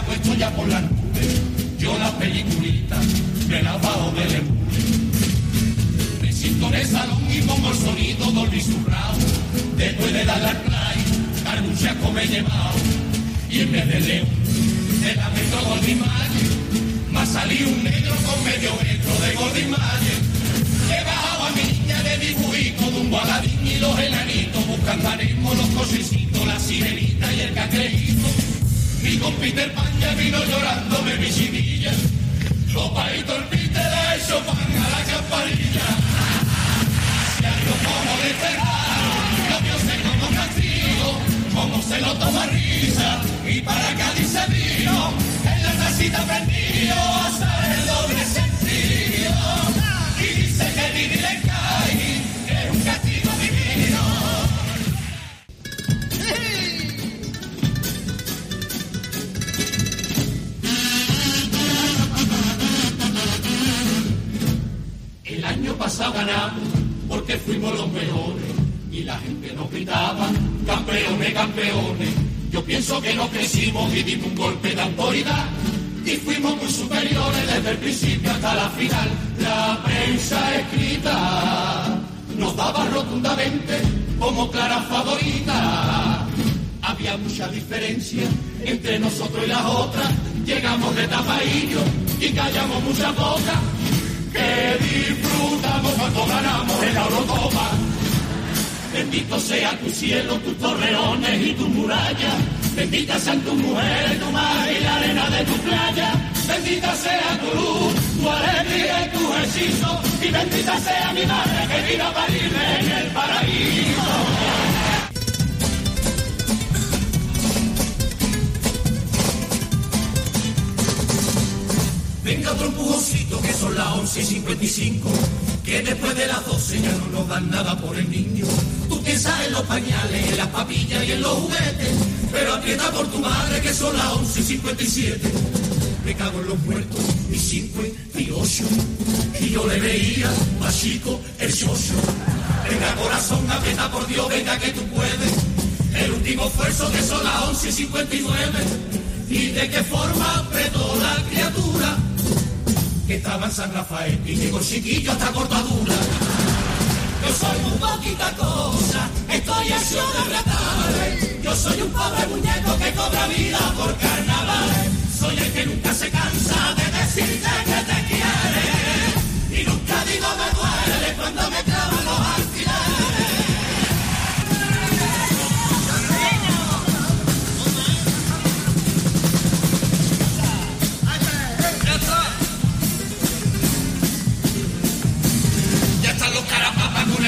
puesto ya por las nubes. Yo la peliculita me la bajo del. Me siento en el salón y pongo el sonido Dolby Surround. Después de dar la play, carbuchaco me he llevado. Y en vez de león, de la Goldie Mayer, me ha salido un negro con medio metro de Mayer. He bajado a mi niña de dibujito de un baladín y los enanitos buscando animo los cosicitos, la sirenita y el cacreíto. Y con Peter Pan ya vino llorándome mi chiquilla. Sopaito el Peter ha hecho pan a la campanilla. Si a Dios como desterrado, lo dioses como castigo, como se lo toma risa. Y para Cádiz se vino, en la tacita prendido, hasta el doble ganamos porque fuimos los mejores y la gente nos gritaba, campeones, campeones. Yo pienso que nos crecimos y dimos un golpe de autoridad y fuimos muy superiores desde el principio hasta la final. La prensa escrita nos daba rotundamente como clara favorita. Había mucha diferencia entre nosotros y las otras. Llegamos de tapadillo y callamos mucha boca. Que disfrutamos cuando ganamos en la Eurocopa. Bendito sea tu cielo, tus torreones y tus murallas. Bendita sean tus mujeres, tu mar y la arena de tu playa. Bendita sea tu luz, tu alegría y tu hechizo. Y bendita sea mi madre que vino a parirme en el paraíso. Venga otro empujoncito que son las 11 y 55. Que después de las 12 ya no nos dan nada por el niño. Tú piensas en los pañales, en las papillas y en los juguetes. Pero aprieta por tu madre que son las 11 y 57. Me cago en los muertos y 58. Y yo le veía más chico el socio. Venga corazón, aprieta por Dios, venga que tú puedes. El último esfuerzo que son las 11 y 59. ¿Y de qué forma apretó la criatura? Que estaba en San Rafael y llegó chiquillo hasta cortadura. Yo soy muy poquita cosa, estoy hecho de ratales. Yo soy un pobre muñeco que cobra vida por carnaval. Soy el que nunca se cansa de decirte que te quiere. Y nunca digo me duele cuando me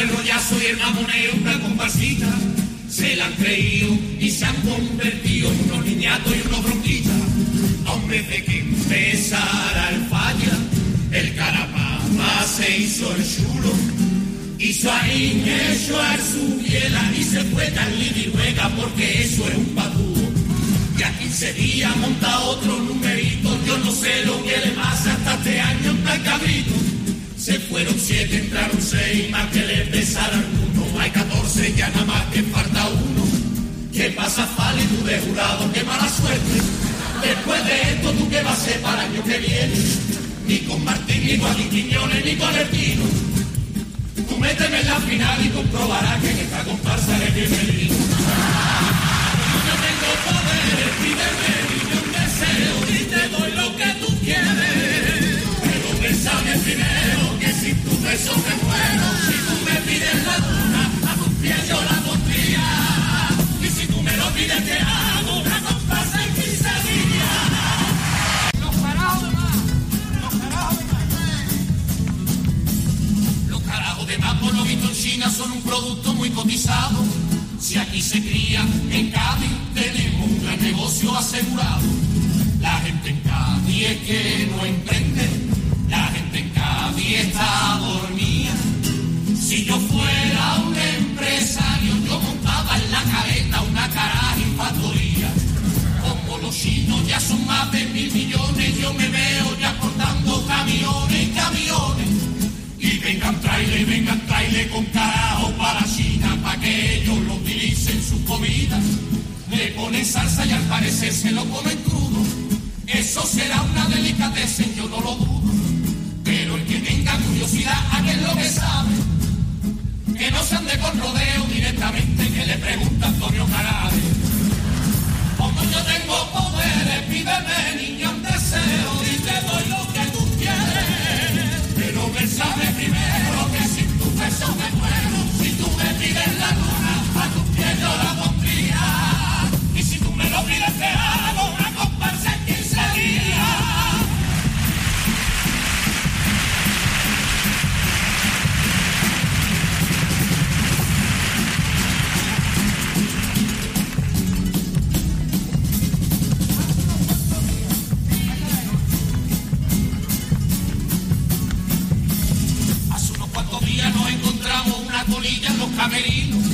payaso y el mamoneo, una comparsita, se la han creído y se han convertido en unos niñatos y unos bronquitas. Hombre, de que empezara el falla, el carapapa se hizo el chulo. Hizo a su biela y se fue tan y juega porque eso es un patúo. Y a 15 días monta otro numerito, yo no sé lo que le pasa hasta este año tan cabrito. Se fueron siete, entraron seis, más que le besaron uno, hay 14, ya nada más que falta uno. ¿Qué pasa, Fali, tú de jurado? ¡Qué mala suerte! Después de esto, ¿tú qué vas a hacer para el año que viene? Ni con Martín, ni con Quiñones, ni con el Tino. Tú méteme en la final y comprobarás que esta comparsa eres bienvenido. Yo tengo poder, pídeme deseo y te doy lo que tú quieres. Bésame primero, que sin tu beso me muero. Si tú me pides la luna, a tus pies yo la pondría. Y si tú me lo pides, te hago una comparsa en 15 días. Los carajos de más, los carajos de más. Los carajos de más, por lo visto en China, son un producto muy cotizado. Si aquí se cría en Cádiz, tenemos un gran negocio asegurado. La gente en Cádiz es que no emprende, está dormida. Si yo fuera un empresario, yo montaba en la careta una caraja y factoría. Como los chinos ya son más de mil millones, yo me veo ya cortando camiones y camiones. Y vengan traile, vengan traile con carajo para China, para que ellos lo utilicen en sus comidas. Le ponen salsa y al parecer se lo comen crudo. Eso será una delicatessen, yo no lo dudo. Lo que sabe. Que no se ande con rodeo directamente, que le pregunta Antonio Carade. Como yo tengo poderes, pídeme niño un deseo y te doy lo que tú quieres. Pero bésame primero que sin tu beso me muero. Si tú me pides la luna, a tus pies yo los camerinos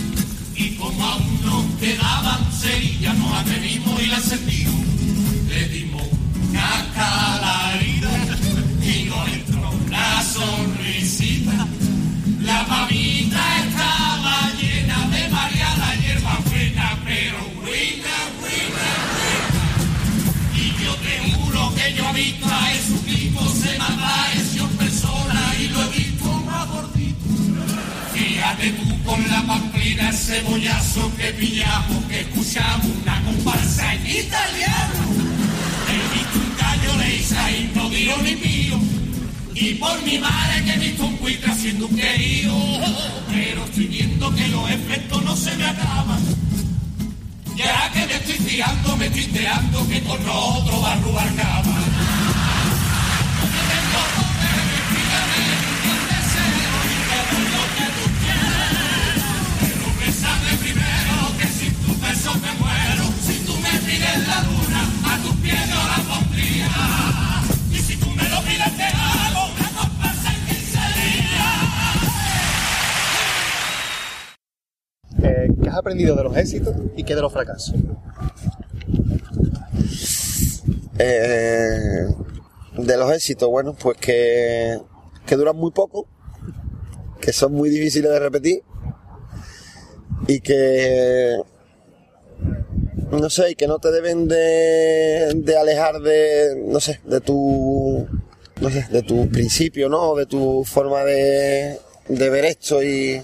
y como aún nos quedaban cerillas nos atrevimos y la encendimos. Le dimos una calarida y nos entró una sonrisita. La mamita estaba llena de María la hierba buena, pero buena, buena, buena. Y yo te juro que yo he visto a Jesucristo se mata Con la pamplina, cebollazo que pillamos, que escuchamos una comparsa en italiano. He visto un gallo hice ahí, no digo ni mío. Y por mi madre que he visto un buitre haciendo un querido. Pero estoy viendo que los efectos no se me acaban. Ya que me estoy fiando, me estoy enterando que con nosotros va a robar cama. ¿Qué has aprendido de los éxitos y qué de los fracasos? Eh, de los éxitos, bueno, pues que duran muy poco, que son muy difíciles de repetir y que no sé, y que no te deben de, alejar de, no sé, de tu, no sé, de tu principio, ¿no? De tu forma de, ver esto y,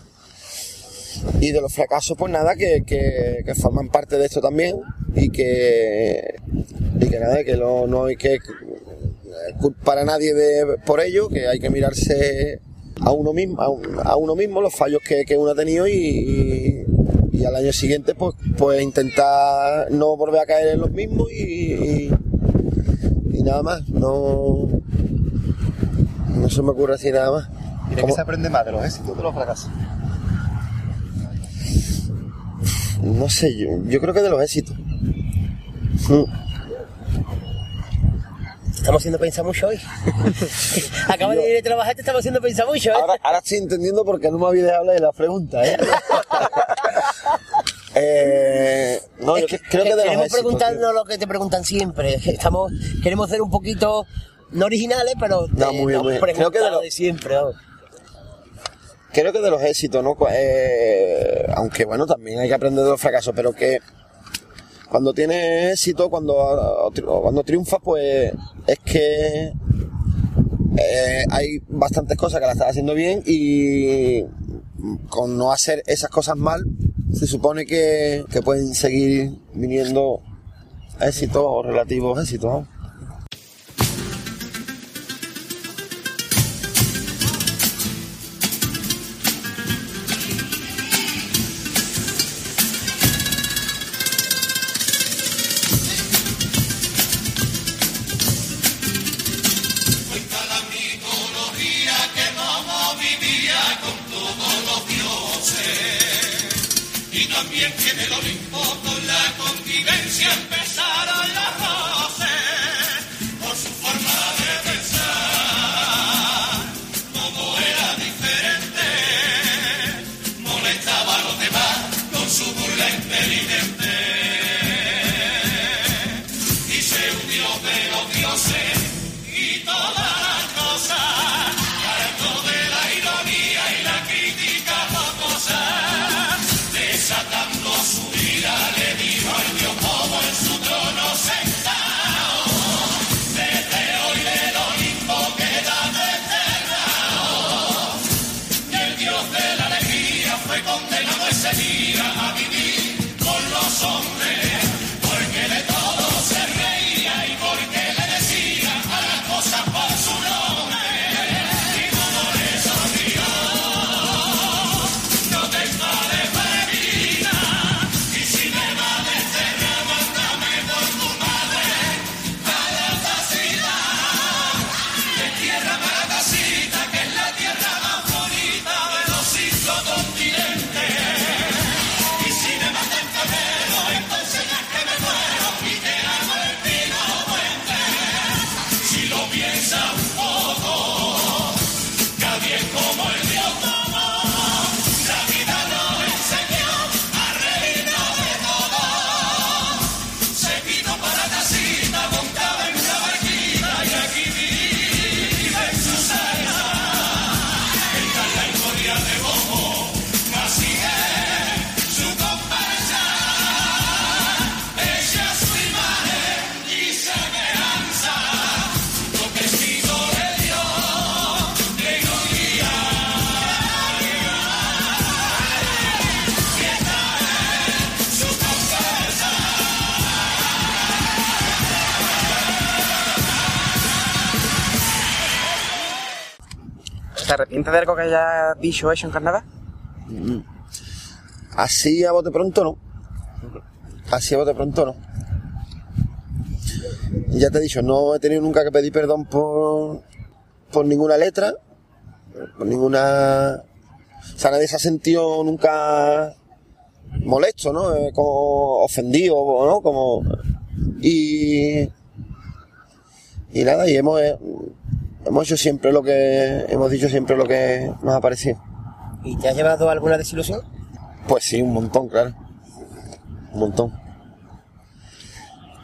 y de los fracasos, pues nada, que, que, que forman parte de esto también y que, y que nada, que no, no hay que culpar a nadie de, por ello, que hay que mirarse a uno mismo, a, un- a uno mismo los fallos que, que uno ha tenido y, y, al año siguiente pues, pues intentar no volver a caer en los mismos y, y, y nada más, no, no se me ocurre decir nada más. ¿Y de qué se aprende más, de los éxitos o de los fracasos? No sé, yo, yo creo que de los éxitos. Mm. Estamos haciendo pensar mucho hoy. Acabas de ir a trabajar, te estamos haciendo pensar mucho, ¿eh? Ahora, ahora estoy entendiendo por qué no me había dejado hablar de la pregunta, ¿eh? Eh, no, Es que- creo que de los queremos preguntarnos lo que te preguntan siempre. Estamos, queremos ser un poquito, no originales, pero No, te- muy bien, muy bien. Creo que de lo- de siempre. creo que de los éxitos, ¿no? Eh, aunque bueno, también hay que aprender de los fracasos, pero que cuando tienes éxito, cuando, cuando triunfas, pues es que eh, hay bastantes cosas que las estás haciendo bien y con no hacer esas cosas mal, se supone que, que pueden seguir viniendo éxitos o relativos éxitos. Que hayas dicho o hecho en carnaval? Así a bote pronto no. Así a bote pronto no. Ya te he dicho, no he tenido nunca que pedir perdón por, por ninguna letra, por ninguna... O sea, nadie se ha sentido nunca molesto, ¿no? Eh, como ofendido, ¿no? Como... Y... Y nada, y hemos, eh, hemos hecho siempre lo que... Hemos dicho siempre lo que nos ha parecido. ¿Y te has llevado alguna desilusión? Pues sí, un montón, claro. Un montón.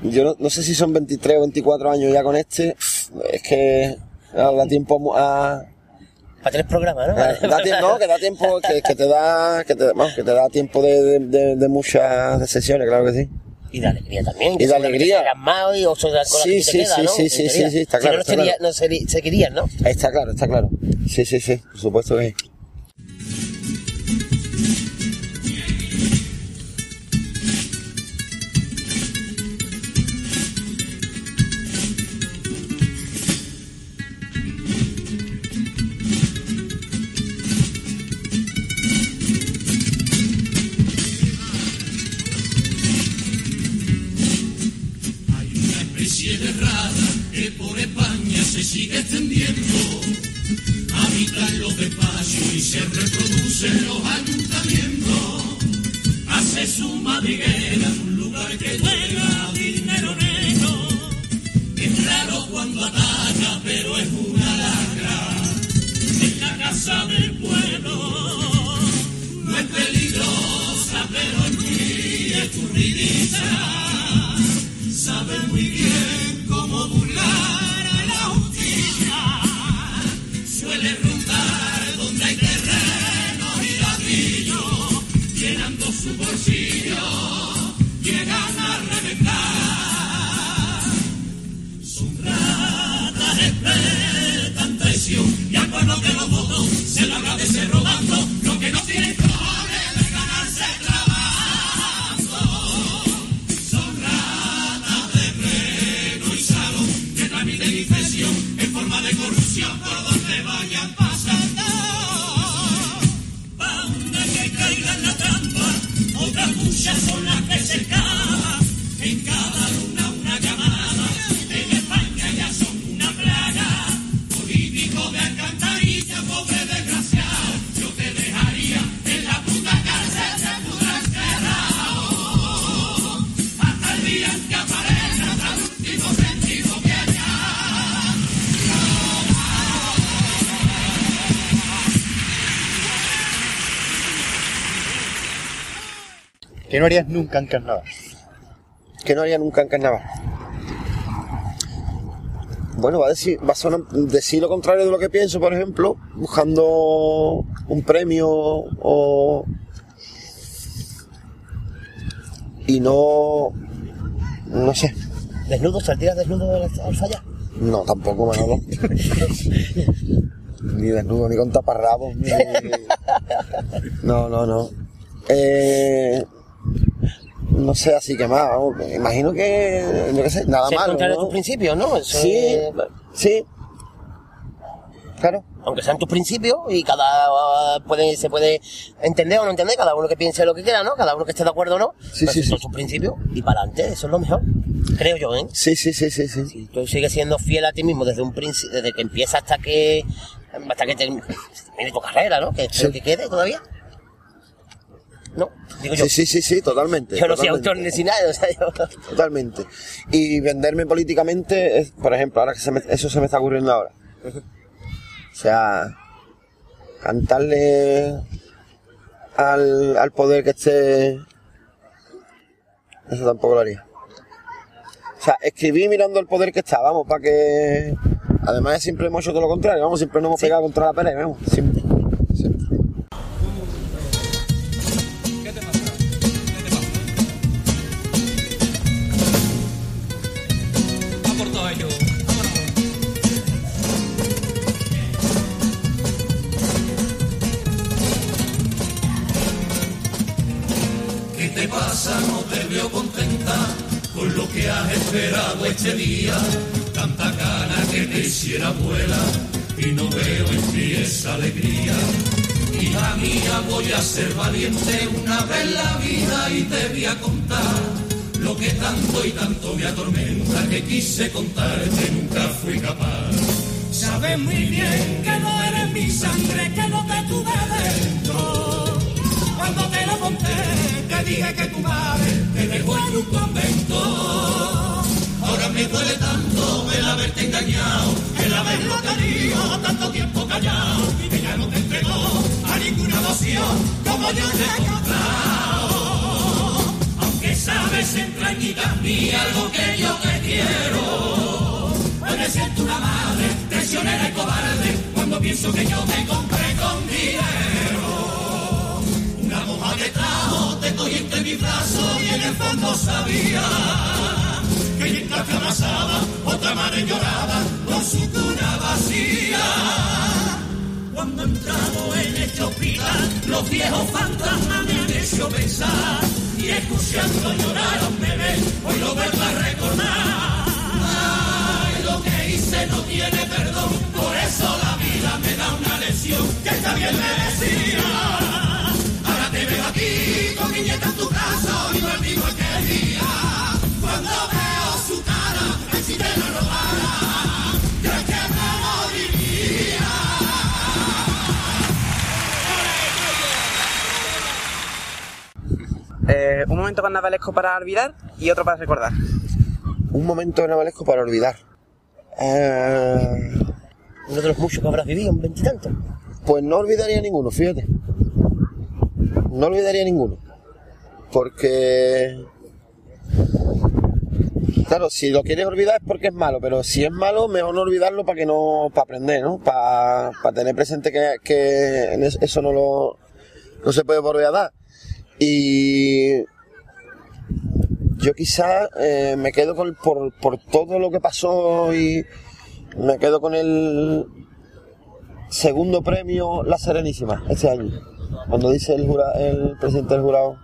Yo no, no sé si son 23 o 24 años ya con este. Es que da tiempo a... Para tres programas, ¿no? Da tiempo, no, que da tiempo, que, que te da, que te, vamos, que te da tiempo de, de, de- de muchas sesiones, claro que sí. Y de alegría también. Y de alegría. serás más y ocho de cola Sí, sí, queda, sí, ¿no? sí, sí, sí, sí, está Si claro, no, no, sería- claro. no seguirían, ¿no? Está claro, está claro. Sí, sí, sí, por supuesto que harías nunca en carnaval? que no haría nunca en carnaval. Bueno, va a decir, va a sonar- decir lo contrario de lo que pienso, por ejemplo, buscando un premio o y no no sé, ¿Desnudo? ¿Saldrías desnudo al, al fallar? no tampoco Manolo. ni desnudo, ni con taparrabos, ni... No, no, no. Eh, no sé, así que más, vamos, me imagino que, yo qué sé, nada malo, a ¿no? tus principios, ¿no? Eso Sí, es- sí. Claro. aunque sean tus principios y cada puede, se puede entender o no entender, cada uno que piense lo que quiera, ¿no? Cada uno que esté de acuerdo o no. Sí, pero sí, son sí. tus principios y para adelante, eso es lo mejor. Creo yo, ¿eh? Sí, sí, sí, sí, sí. Si tú sigues siendo fiel a ti mismo desde un principio, desde que empieza hasta que hasta que termine tu carrera, ¿no? Que Sí. que quede todavía. No, digo yo. Sí, sí, sí, sí, totalmente. Yo no soy autor ni sin nada, o sea, yo... Totalmente. Y venderme políticamente, es, por ejemplo, ahora que se me- eso se me está ocurriendo ahora. O sea, cantarle al, al poder que esté... Eso tampoco lo haría. O sea, escribí mirando el poder que está, vamos, para que... Además siempre hemos hecho todo lo contrario, vamos, siempre nos hemos pegado contra la pared, vamos, siempre. siempre. Ser valiente una vez en la vida y te voy a contar lo que tanto y tanto me atormenta que quise contarte nunca fui capaz. Sabes muy bien que no eres mi sangre, que no te tuve dentro. Cuando te lo conté, te dije que tu madre te dejó en un convento. Ahora me duele tanto el haberte engañado, el haberlo tenido tanto tiempo callado, como yo te he contado. Aunque sabes entrañitas mías lo que yo te quiero, hoy me siento una madre traicionera y cobarde cuando pienso que yo te compré con dinero. Una moja que trajo te cogí entre mis brazos y en el fondo sabía que mientras te otra madre lloraba con su cuna vacía. Cuando entramos en este hospital, los viejos fantasmas me han hecho pensar y escuchando llorar a un bebé, hoy lo vuelvo a recordar. Ay, lo que hice no tiene perdón, por eso la vida me da una lección que está bien merecida. Eh, un momento carnavalesco para olvidar y otro para recordar. Un momento carnavalesco para olvidar. Eh, Uno de los muchos que habrás vivido en veintitantos. Pues no olvidaría ninguno, fíjate. No olvidaría ninguno. Porque... Claro, si lo quieres olvidar es porque es malo, pero si es malo, mejor no olvidarlo para que no, para aprender, ¿no? Para, para tener presente que, que eso no lo, no se puede volver a dar. Y yo quizás eh, me quedo con, por, por todo lo que pasó y me quedo con el, segundo premio La Serenísima este año. Cuando dice el, jura- el presidente del jurado,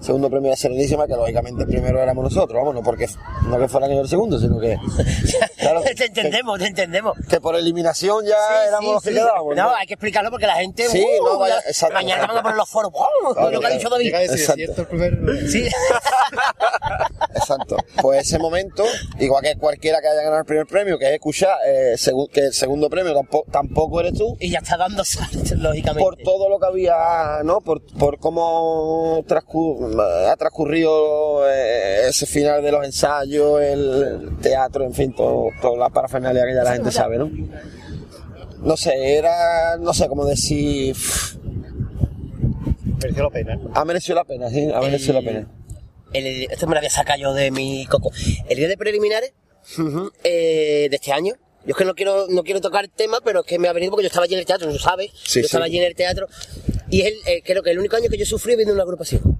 segundo premio La Serenísima, que lógicamente el primero éramos nosotros, vamos, no porque no que fuera el segundo, sino que, Claro, te entendemos, te entendemos. que por eliminación ya Sí, éramos sí, los que sí. quedábamos. No, hay que explicarlo porque la gente. Sí, ¡uh! no, vaya, ya- exacto, mañana exacto. van a poner los foros. Claro, lo que ha dicho David. Exacto. cierto el primero. Sí. Exacto. Pues ese momento, igual que cualquiera que haya ganado el primer premio, que es escuchar eh, segu- que el segundo premio tampoco, tampoco eres tú, y ya está dando saltos, lógicamente. por todo lo que había, ¿no? Por, por cómo transcu- ha transcurrido eh, ese final de los ensayos, el teatro, en fin, todo, toda la parafernalia que ya la gente sabe, ¿no? No sé, era, no sé cómo decir, Mereció la pena. ha merecido la pena, sí, ha merecido la pena. El- esto me lo había sacado yo de mi coco. El día de preliminares eh, de este año. Yo es que no quiero, no quiero tocar el tema, pero es que me ha venido porque yo estaba allí en el teatro, no sabes. Sí, yo estaba allí en el teatro. Y es el, eh, creo que el único año que yo sufrí viendo una agrupación.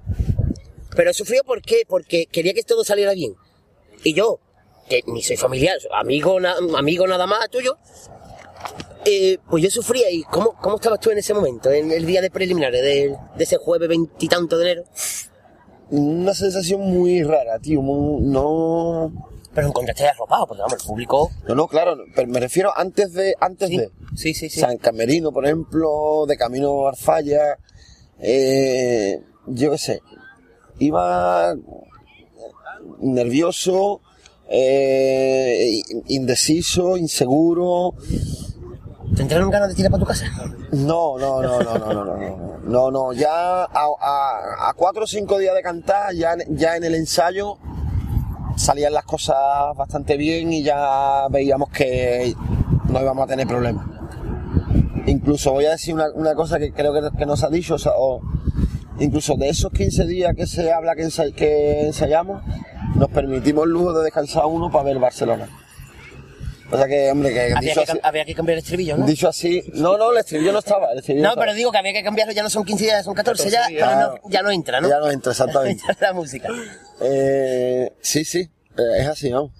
Pero he sufrido ¿por qué? Porque quería que todo saliera bien. Y yo, que ni soy familiar, amigo, na- amigo nada más tuyo, eh, pues yo sufría. ¿Y cómo, cómo estabas tú en ese momento, en el día de preliminares, de, de ese jueves veintitanto de enero? Una sensación muy rara, tío, muy- no... Pero encontraste arropado, porque vamos, el público. No, no, claro, pero me refiero antes de, antes Sí, de... sí, sí. sí. San Camerino, por ejemplo, de camino a Arfalla, eh, yo qué sé, iba nervioso, eh, indeciso, inseguro. ¿Te entraron ganas de tirar para tu casa? No, no, no, no, no, no, no, no, no, no, ya a, a- a cuatro o cinco días de cantar, ya, en- ya en el ensayo salían las cosas bastante bien y ya veíamos que no íbamos a tener problemas. Incluso voy a decir una, una cosa que creo que, que nos ha dicho, o, sea, o incluso de esos 15 días que se habla que, ensa- que ensayamos, nos permitimos el lujo de descansar uno para ver Barcelona. O sea que, hombre, que Había que, así, cam- había que cambiar el estribillo, ¿no? dicho así, no, no, el estribillo no estaba, el estribillo No, estaba. pero digo que había que cambiarlo, ya no son 15 días, son 14, ya, 14 días. pero no- ya no entra, ¿no? Ya no entra, exactamente. La música. Eh, sí, sí, eh, es así, ¿no?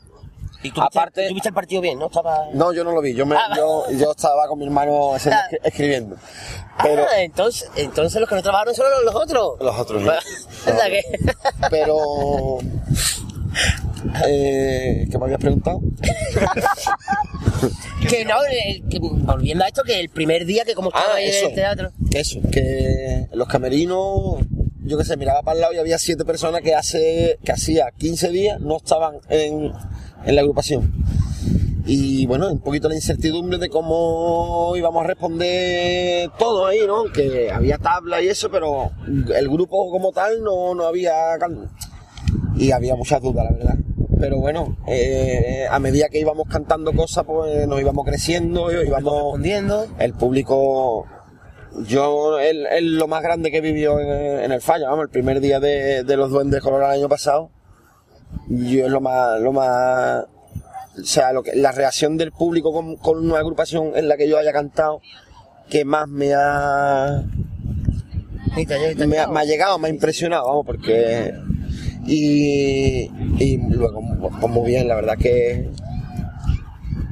Y tú viste, Aparte- tú viste el partido bien, ¿no? Estaba... No, yo no lo vi, yo, me, Ah, yo, yo estaba con mi hermano ese Ah. escri- escribiendo. Pero, Ah, entonces, entonces los que no trabajaron son los, otros. Los otros, ¿no? o sea que... pero... Eh, ¿Qué me habías preguntado? que no, el- que- volviendo a esto, que el primer día que como estaba Ah, ahí en eso. el teatro... Eso, que los camerinos, yo qué sé, miraba para el lado y había siete personas que hace que hacía 15 días no estaban en, en la agrupación. Y bueno, un poquito la incertidumbre de cómo íbamos a responder todo ahí, ¿no? Que había tabla y eso, pero el grupo como tal no, no había... Y había muchas dudas, la verdad. Pero bueno, eh, a medida que íbamos cantando cosas, pues nos íbamos creciendo, íbamos respondiendo. el público yo es lo más grande que vivió en, en el falla vamos el primer día de, de los duendes color el año pasado yo es lo más lo más o sea lo que, la reacción del público con, con una agrupación en la que yo haya cantado que más me ha te- te- me ha, me ha llegado, me ha impresionado, vamos, porque... Y, y luego, pues muy bien, la verdad que...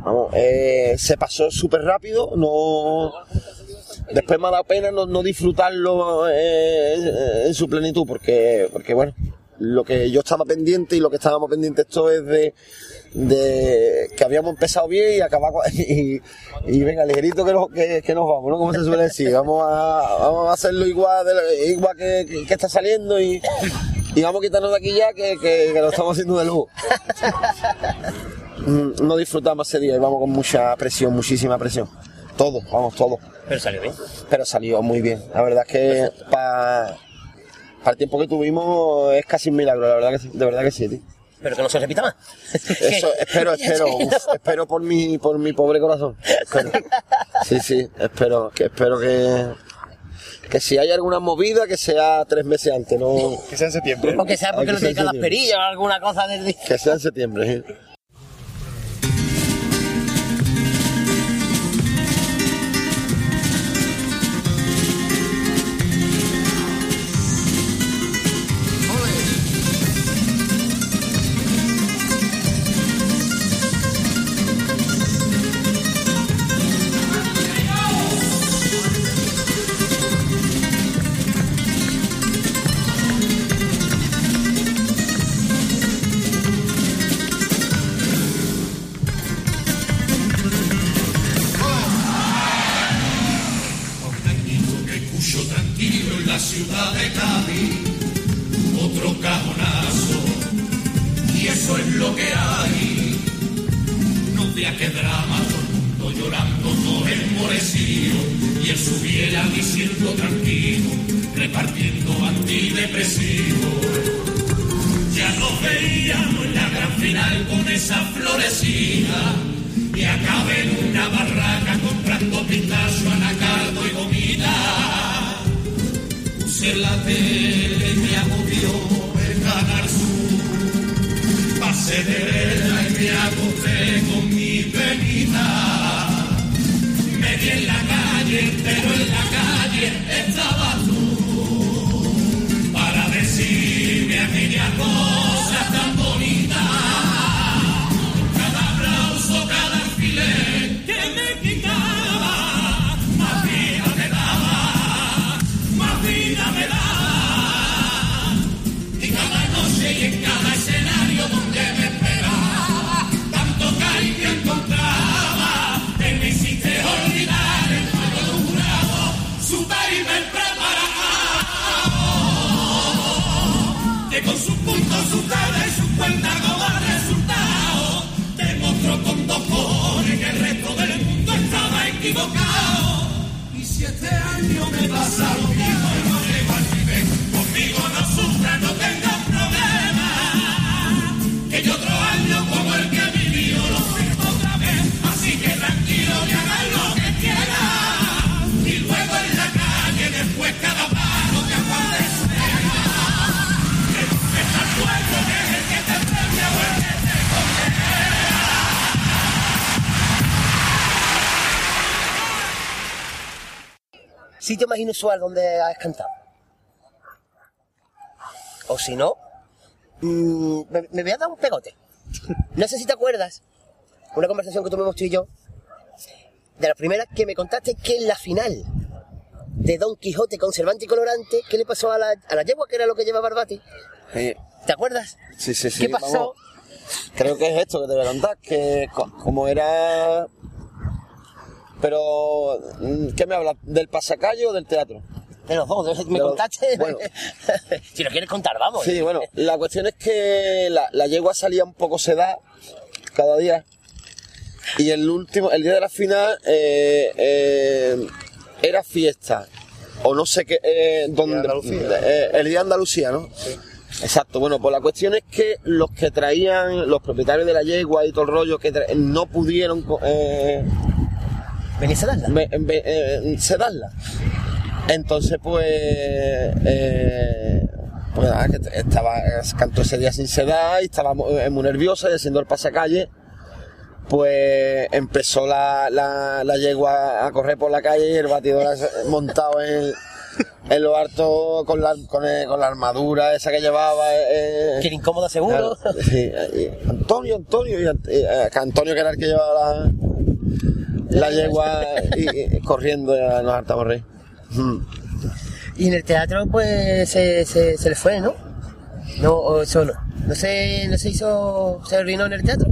Vamos, eh, se pasó súper rápido, no... Después me ha dado pena no, no disfrutarlo eh, en su plenitud, porque, porque bueno, lo que yo estaba pendiente y lo que estábamos pendientes esto es de, de que habíamos empezado bien y acabar y, y venga ligerito que, nos- que, que nos vamos, ¿no? Como se suele decir, vamos a, vamos a hacerlo igual, de igual que, que- que está saliendo y, y vamos a quitarnos de aquí ya que, que, que lo estamos haciendo de lujo. Mm, No disfrutamos ese día y vamos con mucha presión, muchísima presión. Todo, vamos, todo Pero salió bien. pero salió muy bien. La verdad es que para para el tiempo que tuvimos es casi un milagro, la verdad que sí, de verdad que sí, tío. Pero que no se repita más. Eso, espero, espero, uf, espero por mi, por mi pobre corazón. Espero. Sí, sí, espero, que espero que, que si hay alguna movida que sea tres meses antes, no, Que sea en septiembre. O que sea porque no que te ser las perillas o alguna cosa de... que sea en septiembre, ¿eh? Sitio más inusual donde has cantado. O si no, mm, me, me voy a dar un pegote. No sé si te acuerdas, una conversación que tuvimos tú y yo, de la primera que me contaste que en la final de Don Quijote con Cervantes y Colorante, ¿qué le pasó a la, a la yegua, que era lo que lleva Barbati? Sí, ¿Te acuerdas? sí, sí. sí, ¿Qué pasó? vamos. Creo que es esto que te voy a contar, que co- como era... Pero, mm, ¿qué me hablas? ¿Del pasacalle o del teatro? De los dos, de- me De los- contaste. bueno. si lo quieres contar, vamos. Sí, bueno, la cuestión es que la, la yegua salía un poco sedada cada día. Y el último, el día de la final, eh, eh, era fiesta. O no sé qué, eh, donde, Andalucía. eh, el día de Andalucía, ¿no? Exacto, bueno, pues la cuestión es que los que traían, los propietarios de la yegua y todo el rollo, que no pudieron eh, Venís a darla. me- me- eh, sedarla. Entonces, pues, eh, pues nada, que estaba, cantó ese día sin sedar y estaba eh, muy nerviosa y haciendo el pasacalle. Pues empezó la, la, la yegua a correr por la calle y el batidor montado en, en lo harto con la, con, el- con la armadura esa que llevaba. eh, Que era incómoda seguro. Claro, sí, y Antonio, Antonio, y, eh, Antonio que era el que llevaba la, la yegua y, y corriendo ya nos hartamos reír. Mm. Y en el teatro, pues, se, se, se le fue, ¿no? No, o eso no. No se, no se hizo, se arruinó en el teatro.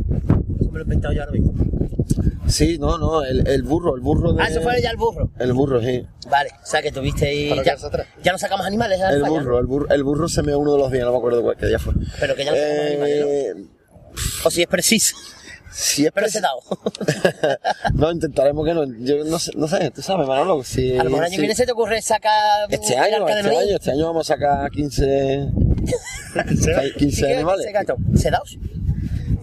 Eso me lo he inventado yo ahora mismo. Sí, no, no, el, el burro, el burro de... Ah, eso fue ya el burro. El burro, sí. Vale, o sea que tuviste ahí. Ya, ya no sacamos animales, ya El burro, el burro, el burro se me uno de los días, no me acuerdo cuál, qué día fue. Pero que ya no sacamos animales, Eh, ¿no? O si es preciso. Si es Pero sedado. no, intentaremos que no. Yo no sé, no sé tú sabes, Manolo. Si, A lo mejor el año si- que viene se te ocurre sacar Este el año, este año, este año vamos a sacar 15, 15 ¿Sí que animales. ¿Sedados?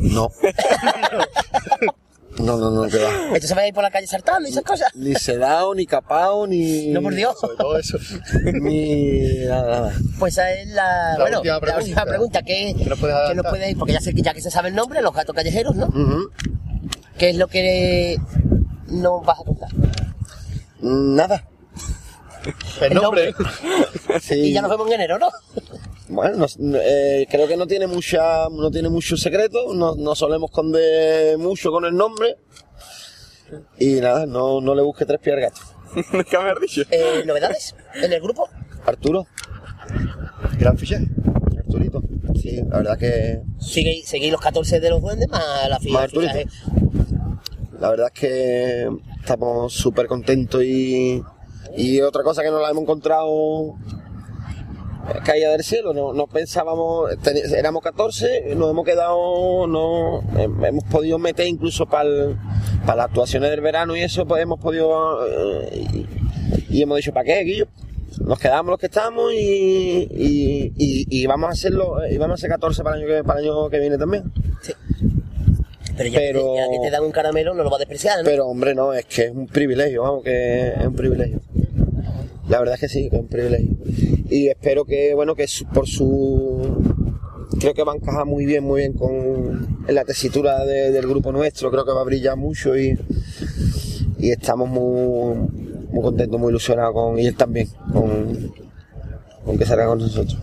No. No, no, no, que va. Entonces vais a ir por la calle saltando y esas cosas. Ni sedao, ni capao, ni. No, por Dios. Sobre todo eso. Ni. Nada, nada. Pues esa es la, La bueno, última la pregunta. última pregunta. ¿Qué, ¿Qué nos puedes qué nos Porque ya, sé que, ya que se sabe el nombre, los gatos callejeros, ¿no? ¿Qué es lo que nos vas a contar? Nada. El El nombre. Sí. Y ya nos vemos en enero, ¿no? Bueno, no- eh, creo que no tiene mucha, no tiene mucho secreto, no, no solemos esconder mucho con el nombre. Y nada, no, no le busque tres pies al gato. ¿Qué me has dicho? Eh, ¿Novedades en el grupo? Arturo, Gran fichaje. Arturito. Sí, la verdad que Seguís seguís los 14 de los duendes más la Más ficha. Arturito. La verdad es que estamos súper contentos y, y otra cosa que nos la hemos encontrado caída del cielo, no, no pensábamos, éramos 14, nos hemos quedado, no, hem- hemos podido meter incluso para las actuaciones del verano y eso, pues hemos podido, eh, y, y hemos dicho, ¿para qué, Guillo? Nos quedamos los que estamos y, y, vamos a hacerlo, y vamos a hacer 14 para el año que, para el año que viene también. Pero ya, Pero- Que te, ya que te dan un caramelo, no lo va a despreciar, ¿no? Pero hombre, no, es que es un privilegio, vamos, que es un privilegio. La verdad es que sí, que es un privilegio. Y espero que, bueno, que por su... Creo que va a encajar muy bien, muy bien con la tesitura de- del grupo nuestro, creo que va a brillar mucho y, y estamos muy, muy contentos, muy ilusionados con, y él también, con, con que salga con nosotros.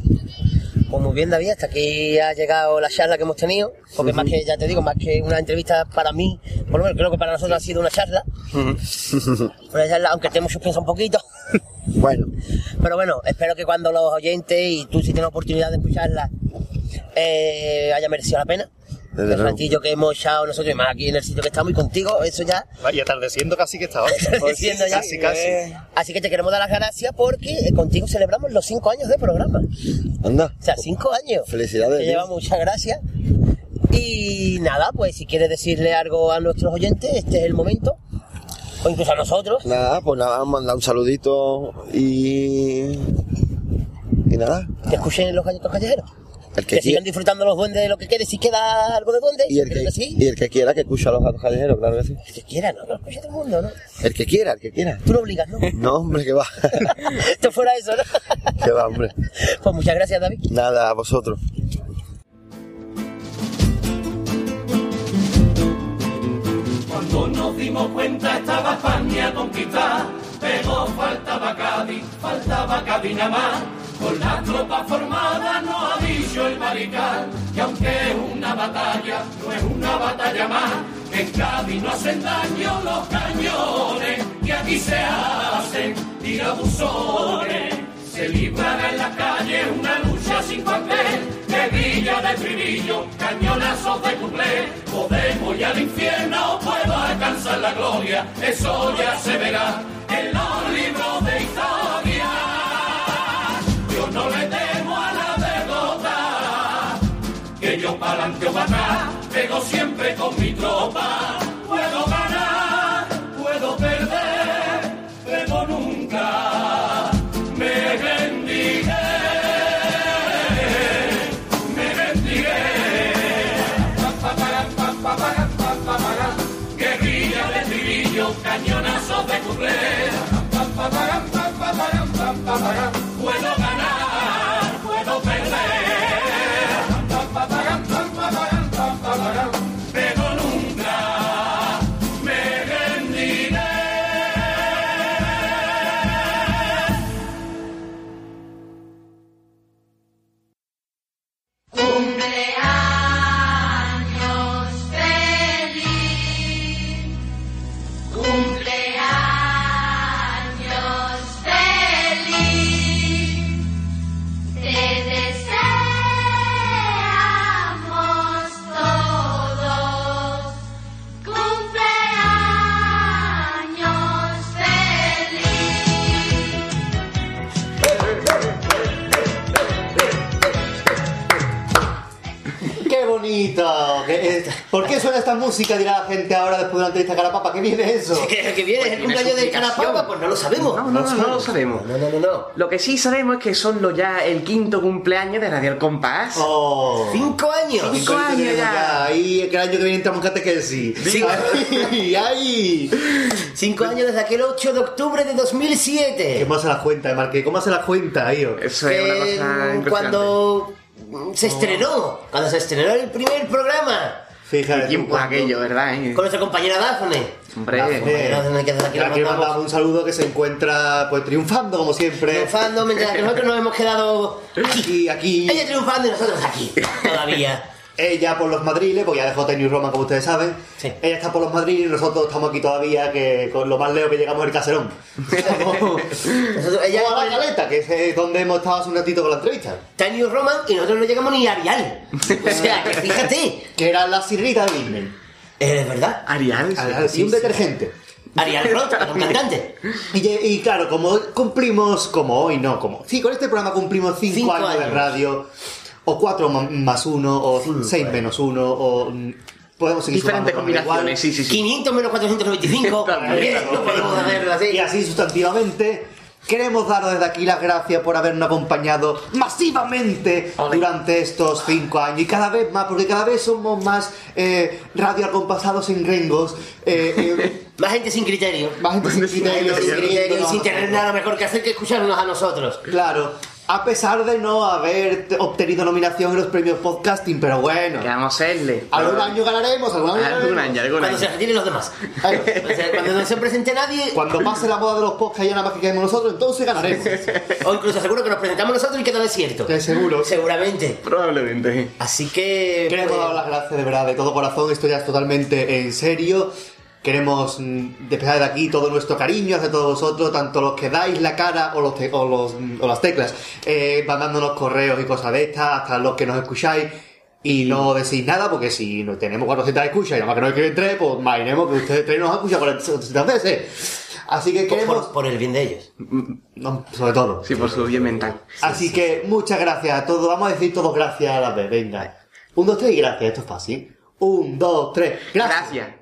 Pues muy bien, David, hasta aquí ha llegado la charla que hemos tenido, porque más que, ya te digo, más que una entrevista para mí, por lo menos creo que para nosotros ha sido una charla, una charla, aunque te hemos suspenso un poquito, Bueno, pero bueno, espero que cuando los oyentes y tú si tienes la oportunidad de escucharla, eh, haya merecido la pena. Desde el ratillo que hemos echado nosotros y más aquí en el sitio que estamos y contigo, eso ya Y atardeciendo casi que estaba. Atardeciendo ya. Casi, casi. Así que te queremos dar las gracias porque eh, contigo celebramos los cinco años de programa. anda. O sea, cinco años. Felicidades, Te lleva muchas gracias. Y nada, pues si quieres decirle algo a nuestros oyentes, este es el momento. O incluso a nosotros. Nada, pues nada, mandar un saludito y... Y nada, Que escuchen los galletos callejeros. El Que, que sigan disfrutando los duendes de lo que quede. Si queda algo de duende, Y el, que, que sí. y el que quiera que escuche a los gatos callejeros, claro que sí. El que quiera, no, no escucha todo el mundo, ¿no? El que quiera, el que quiera. Tú no obligas, ¿no? No, hombre, que va. Esto fuera eso, ¿no? que va, hombre. Pues muchas gracias, David. Nada, a vosotros. Cuando nos dimos cuenta estaba España conquistada, pero faltaba Cádiz, faltaba Cádiz nada más. Con la tropa formada nos ha dicho el marical, que aunque es una batalla, no es una batalla más. En Cádiz no hacen daño los cañones, que aquí se hacen tirabuzones. Se librará en la calle una lucha sin cuartel, guerrilla de trivillo, cañonazos de cuplé. Podemos ir al infierno, puedo alcanzar la gloria, eso ya se verá en los libros de adelante o atrás, pego siempre con mi tropa. Puedo ganar, puedo perder, pero nunca me rendiré. Me rendiré. Guerrilla de trillo, cañonazos de cuplé. Pa, pa, momentito. que, eh, ¿Por qué suena esta música? Dirá la gente ahora después de una entrevista a Carapapa. ¿Qué viene eso? ¿Que, que viene es el cumpleaños de Carapapa? Pues no lo sabemos. No, no, no, no lo sabemos. No, no, no, no. Lo que sí sabemos es que son los ya el quinto cumpleaños de Radio El Compás. Oh. Cinco años. Cinco años ya. Ahí, que el año que viene entramos en catequesis. Sí. Ahí, ahí. Cinco años desde aquel 8 de octubre de 2007. ¿Cómo se la cuenta, Marque? ¿Cómo se la cuenta, tío? Eso es una cosa impresionante. cuando se estrenó, cuando se estrenó el primer programa Fíjate. Tiempo aquello, ¿verdad? eh? con nuestra compañera Dafne. Hombre, Dafne. Que desde aquí mandamos un saludo que se encuentra pues triunfando como siempre. triunfando mientras que nosotros nos hemos quedado Aquí, aquí. ella triunfando y nosotros aquí todavía. Ella por los madriles, porque ya dejó Tennis Roma, como ustedes saben. Sí. Ella está por los madriles y nosotros estamos aquí todavía, que con lo más lejos que llegamos el caserón. Nosotros, ella o a la es caleta, que es eh, donde hemos estado hace un ratito con la entrevista. Tiny Roman y nosotros no llegamos ni a Arial. O sea, que fíjate. Que era la sirrita de Disney. Es verdad. Arial. Ah, Y un detergente. Arial Roth, era un cantante. Y, y claro, como cumplimos, como hoy no, como. Sí, con este programa cumplimos 5 Cinco años, de años. radio, o 4 más 1, o Cinco 6 años. menos 1, o. mm, Podemos seguir Diferentes combinaciones, sí, sí, sí. 500 menos 495. Bien, no podemos hacerlo así. Y así sustantivamente. Queremos daros desde aquí las gracias por habernos acompañado masivamente Ole. durante estos cinco años y cada vez más, porque cada vez somos más eh, radio acompasados en grengos, eh, eh, Más gente sin criterio. más gente sin criterio, sin criterio y siguiéndonos. sin tener nada mejor que hacer que escucharnos a nosotros. Claro, a pesar de no haber obtenido nominación en los premios podcasting, pero bueno, Que vamos a hacerle. algún año ganaremos, algún año Algún ganaremos. año, algún Cuando se año. retiren los demás. Cuando no se presente nadie, Cuando pase la moda de los podcasts y ya nada más que quedemos nosotros, entonces ganaremos. o incluso seguro que nos presentamos nosotros y queda desierto. De seguro. Seguramente. Probablemente. Así que. Queremos pues, dar las gracias de verdad, de todo corazón, esto ya es totalmente en serio. Queremos mm, despejar de aquí todo nuestro cariño hacia todos vosotros, tanto los que dais la cara o, los te- o, los, o las teclas, eh, mandándonos correos y cosas de estas, hasta los que nos escucháis y no decís nada, porque si no tenemos 400 escuchas y nada más que no escriben tres, pues imaginemos que ustedes tres nos han escuchado 400 veces. Así que queremos, por- por el bien de ellos. no, sobre todo. Sí, por su bien mental. Así que muchas gracias a todos. Vamos a decir todos gracias a la vez. Venga. Un, dos, tres y gracias. Esto es fácil. Un, dos, tres. Gracias. Gracias.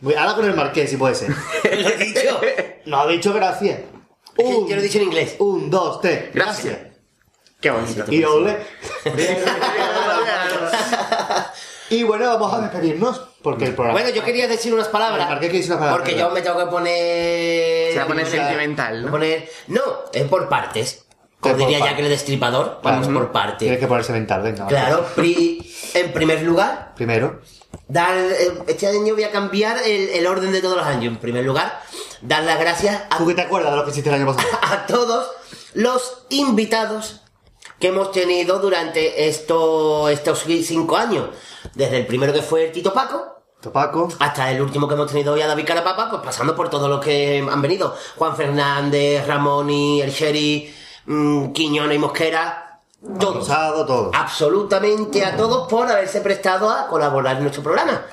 Voy ahora con el marqués, si puede ser. Lo he dicho. No ha dicho gracias. que yo lo he dicho en inglés. Un, dos, tres. Gracias. Qué bonito. Y ole. y bueno, vamos a despedirnos. Porque el programa. Bueno, yo quería decir unas palabras. ¿Por qué quieres unas palabras? Porque yo me tengo que poner. Se va a poner sentimental, ¿no? poner- No, es por partes. Como por diría. Jack el Destripador, vamos por partes. Tienes que ponerse mental, venga. Claro, pri- en primer lugar, Primero. Dar, eh, este año voy a cambiar el, el orden de todos los años. En primer lugar, dar las gracias a, ¿Tú qué te acuerdas de lo que hiciste el año pasado? a todos los invitados que hemos tenido durante esto, estos cinco años. Desde el primero que fue el Tito Paco, Topaco. hasta el último que hemos tenido hoy a David Carapapa, pues pasando por todos los que han venido. Juan Fernández, Ramón y el Sherry, mm, Quiñones y Mosquera, todos. Rosado, todo. Absolutamente a todos por haberse prestado a colaborar en nuestro programa.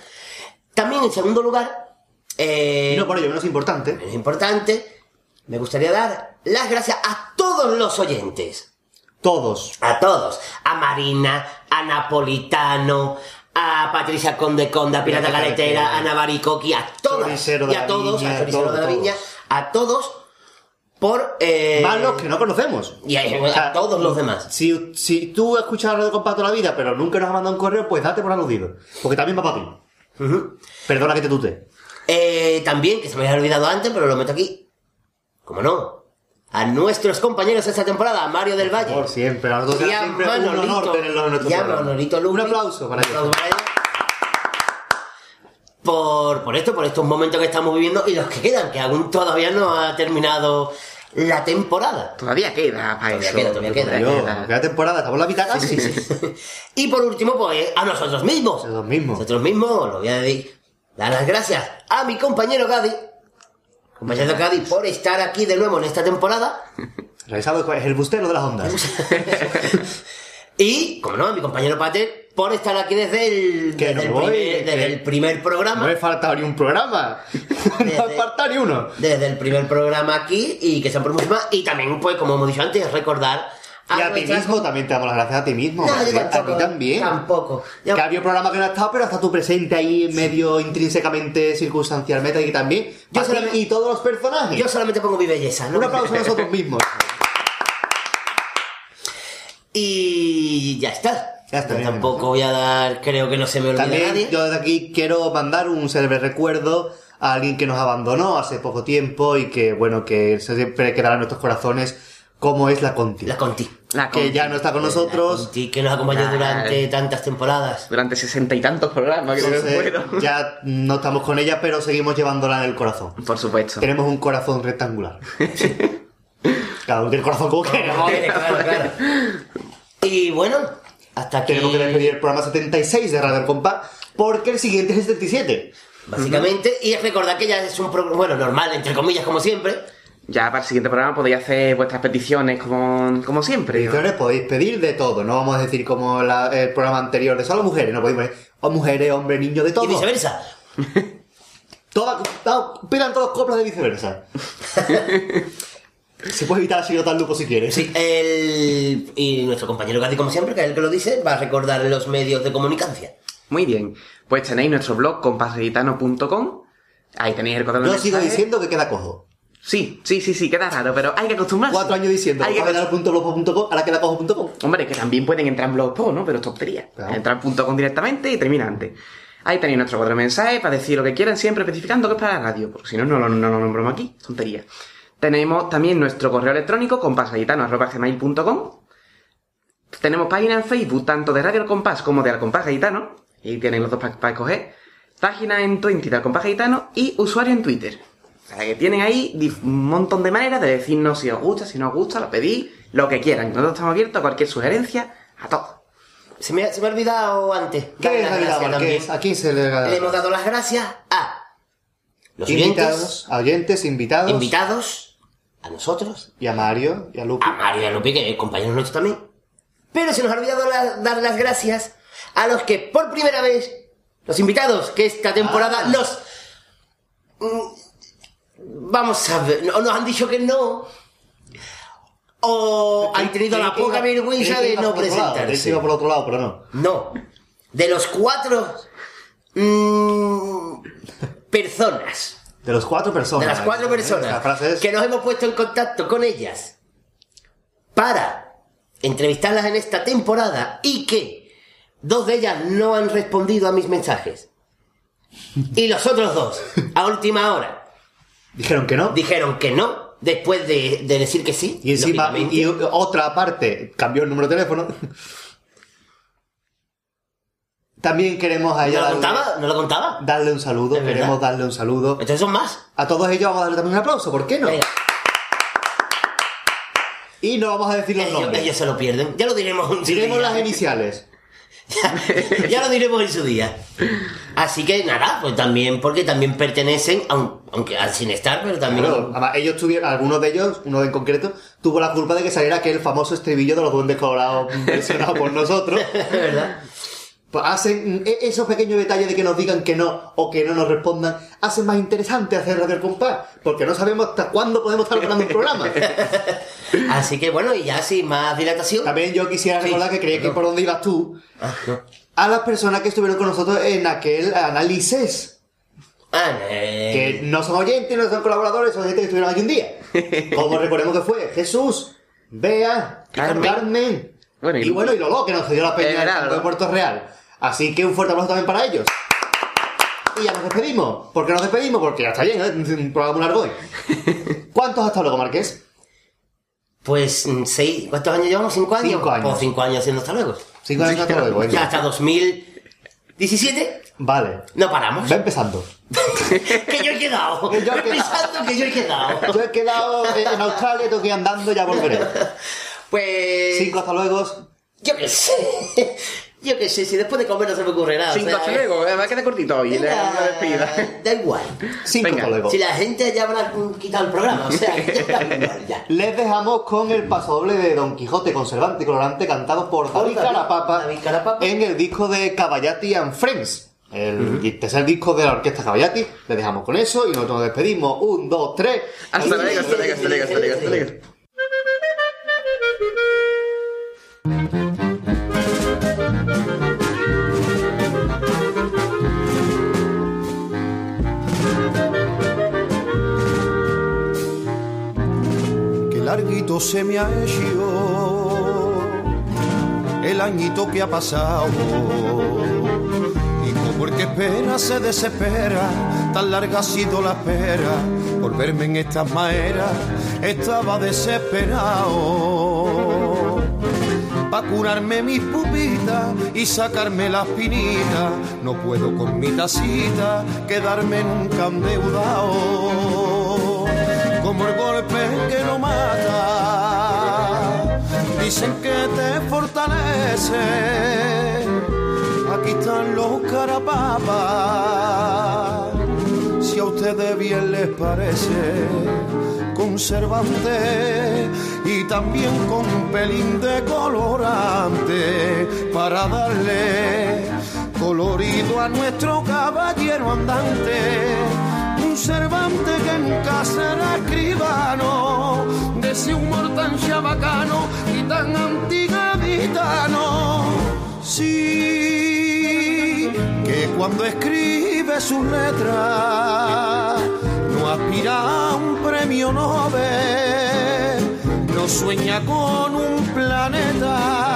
También en segundo lugar, eh, Y no por ello menos importante. es importante, me gustaría dar las gracias a todos los oyentes. Todos. A todos. A Marina, a Napolitano, a Patricia Conde Conda, a Pirata Galetera, a Navaricoqui, a. Choricero de y a todos, Viña, a Choricero de la. Viña, a todos por... Eh, Más los que no conocemos. Y a, a O sea, todos los demás. Si, si tú has escuchado Radio Compás toda la vida, pero nunca nos has mandado un correo, pues date por aludido. Porque también va para ti. Perdona que te tute. Eh, también, que se me había olvidado antes, pero lo meto aquí. ¿Cómo no? A nuestros compañeros de esta temporada, a Mario del Valle. Por siempre. A nosotros siempre un Manolito, honor tenerlos en nuestro programa. Manolito Lupi. Un aplauso para Un ellos. Por, por esto, por estos momentos que estamos viviendo y los que quedan, que aún todavía no ha terminado la temporada. Todavía queda para Todavía eso. queda, todavía queda. Yo, queda temporada, estamos en la mitad casi. y por último, pues a nosotros mismos. Nosotros mismos. Nosotros mismos, lo voy a decir, dar las gracias a mi compañero Gadi, compañero Gadi, por estar aquí de nuevo en esta temporada. Realizado es el bustero de las ondas. Y, como no, mi compañero Pater, por estar aquí desde el, Que desde no el, voy, primer, desde que- el primer programa. No me falta ni un programa. no me falta ni uno. Desde el primer programa aquí y que sean por mucho más. Y también, pues, como hemos dicho antes, recordar a Y a ti mismo también te damos las gracias a ti mismo. No, yo tampoco, a ti también. Tampoco. Yo- Que había un programa que no ha estado, pero está tú presente ahí medio intrínsecamente, circunstancialmente, aquí también. Yo solamente- y todos los personajes. Yo solamente pongo mi belleza, ¿no? Un aplauso a nosotros mismos. Y ya está. Ya está, Yo bien, tampoco voy a dar, creo que no se me olvida También nadie. yo desde aquí quiero mandar un célebre recuerdo a alguien que nos abandonó hace poco tiempo y que, bueno, que siempre quedará en nuestros corazones, como es la Conti. La Conti. La que Conti. ya no está con La nosotros. Conti, que nos acompañó durante tantas temporadas. Durante sesenta y tantos programas que no Entonces, ya no estamos con ella, pero seguimos llevándola en el corazón. Por supuesto. Tenemos un corazón rectangular. Cada uno tiene el corazón como quiera. Claro, claro. Y bueno, hasta aquí. Tenemos que despedir el programa 76 de El Compás, porque el siguiente es el 77. Básicamente, y recordad que ya es un programa, bueno, normal, entre comillas, como siempre. Ya para el siguiente programa podéis hacer vuestras peticiones como, como siempre. ¿no? Ediciones podéis pedir de todo, no vamos a decir como la- el programa anterior de solo mujeres, no podéis poner o mujeres, hombres, niños, de todo. Y viceversa. Toda, no, pidan todos coplas de viceversa. Se puede evitar así tan lupo si quieres. Sí, el, y nuestro compañero Gadi, como siempre, que es el que lo dice, va a recordar los medios de comunicación. Muy bien. Pues tenéis nuestro blog compasreditano.com. Ahí tenéis el correo de Yo sigo diciendo que queda cojo. Sí, sí, sí, sí, queda raro, pero hay que acostumbrarse. Cuatro años diciendo Hay que compasreditano.blogspot.com, ahora queda cojo.com. Hombre, que también pueden entrar en Blogspot, ¿no? Pero es tontería. Claro. Entrar en punto .com directamente y termina antes. Ahí tenéis nuestro cuadro de mensajes para decir lo que quieran, siempre especificando que es para la radio, porque si no, no lo, no lo nombramos aquí. Tontería. Tenemos también nuestro correo electrónico, compasgaditano.com. Tenemos página en Facebook, tanto de Radio Al Compás como de Al Compás Gaditano. Y tienen los dos para escoger. Página en Twenty de Al Compás Gaditano y usuario en Twitter. O sea, que tienen ahí un montón de maneras de decirnos si os gusta, si no os gusta, lo pedís, lo que quieran. Nosotros estamos abiertos a cualquier sugerencia, a todo. Se me, se me ha olvidado antes. ¿Qué es. ¿A quién se le da? Le hemos dado las gracias a los invitados, oyentes, a oyentes, invitados, invitados, a nosotros, y a Mario y a Lupi. a Mario y a Lupi, que es compañero nuestro también. Pero se nos ha olvidado la- dar las gracias a los que por primera vez, los invitados que esta temporada Ah. nos... mm, Vamos a ver, o nos han dicho que no, o han tenido la poca vergüenza de no presentarse. por otro lado, pero no. No. De los cuatro mm, personas, De los cuatro personas. de las cuatro personas frase es- que nos hemos puesto en contacto con ellas para entrevistarlas en esta temporada y que dos de ellas no han respondido a mis mensajes. Y los otros dos, a última hora, Dijeron que no. dijeron que no, después de, de decir que sí. Y encima, lógicamente. y, y otra parte, cambió el número de teléfono. También queremos a ¿No ella lo darle, contaba? ¿No lo contaba? darle un saludo. ¿Es verdad? Queremos darle un saludo. Entonces son más. A todos ellos vamos a darle también un aplauso, ¿por qué no? Venga. Y no vamos a decir los Ellos, nombres. ellos se lo pierden. Ya lo diremos su Diremos día. las iniciales. ya lo diremos en su día. Así que nada, pues también, porque también pertenecen, aun- aunque ah, sin estar, pero también. Claro, además, ellos tuvieron, algunos de ellos, uno en concreto, tuvo la culpa de que saliera aquel famoso estribillo de los duendes colorados versionado por nosotros. Verdad. Pues hacen e- esos pequeños detalles de que nos digan que no o que no nos respondan, hacen más interesante hacer Radio El Compás, porque no sabemos hasta cuándo podemos estar grabando un programa. Así que bueno, y ya sin más dilatación. También yo quisiera Sí, recordar que creía que por dónde ibas tú, Ah, no. a las personas que estuvieron con nosotros en aquel análisis. Ah, Que eh, no son oyentes, no son colaboradores, son gente que estuvieron aquí un día. Como recordemos que fue Jesús, Bea, Carmen. Carmen, Bueno, y y, bueno, y Lolo, que nos dio la peña de. Puerto Real. Así que un fuerte aplauso también para ellos. Y ya nos despedimos. ¿Por qué nos despedimos? Porque ya está bien, ¿eh? un programa muy largo hoy. ¿Cuántos hasta luego, Marqués? pues mm, seis, ¿cuántos años llevamos? ¿Cinco años? Cinco años. Pues cinco años haciendo hasta luego. Cinco años hasta luego. Ya hasta 2017 Vale. no paramos. Va empezando. que yo he quedado. Que yo he quedado. que yo he quedado. Yo he quedado en en Australia, tengo que ir andando, ya volveré. Pues. Cinco hasta luego. Yo qué sé. Yo qué sé, si después de comer no se me ocurre nada. o Cinco sea, hasta luego, eh, va a quedar cortito hoy, venga. Da igual. Cinco Venga. Si la gente ya habrá quitado el programa, o sea, ya da igual, ya. Les dejamos con el pasodoble de Don Quijote conservante y colorante cantado por David David- Carapapa, David Carapapa. en el disco de Caballati and Friends. El tercer disco de la orquesta Caballati. Les dejamos con eso y nosotros nos despedimos. Un, dos, tres. Hasta luego, hasta luego, hasta luego, hasta luego, larguito se me ha hecho el añito que ha pasado. Y como el que espera se desespera, tan larga ha sido la espera. Por verme en estas maneras, estaba desesperado. Pa' curarme mis pupitas y sacarme las pinitas, no puedo con mi tacita quedarme nunca endeudado. Como el golpe que no mata, dicen que te fortalece. Aquí están los carapapas, si a ustedes bien les parece, conservante y también con un pelín de colorante para darle colorido a nuestro caballero andante. Un que nunca será escribano de ese humor tan chabacano y tan antigaditano. Sí, que cuando escribe sus letras no aspira a un premio Nobel, no sueña con un planeta.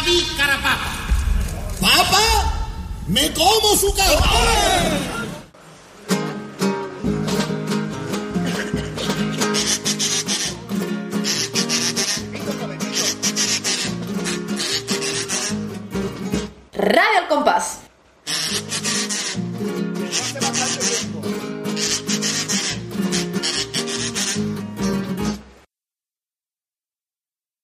David Carapapa. ¡Papa! ¡Me como su cabeza! Radio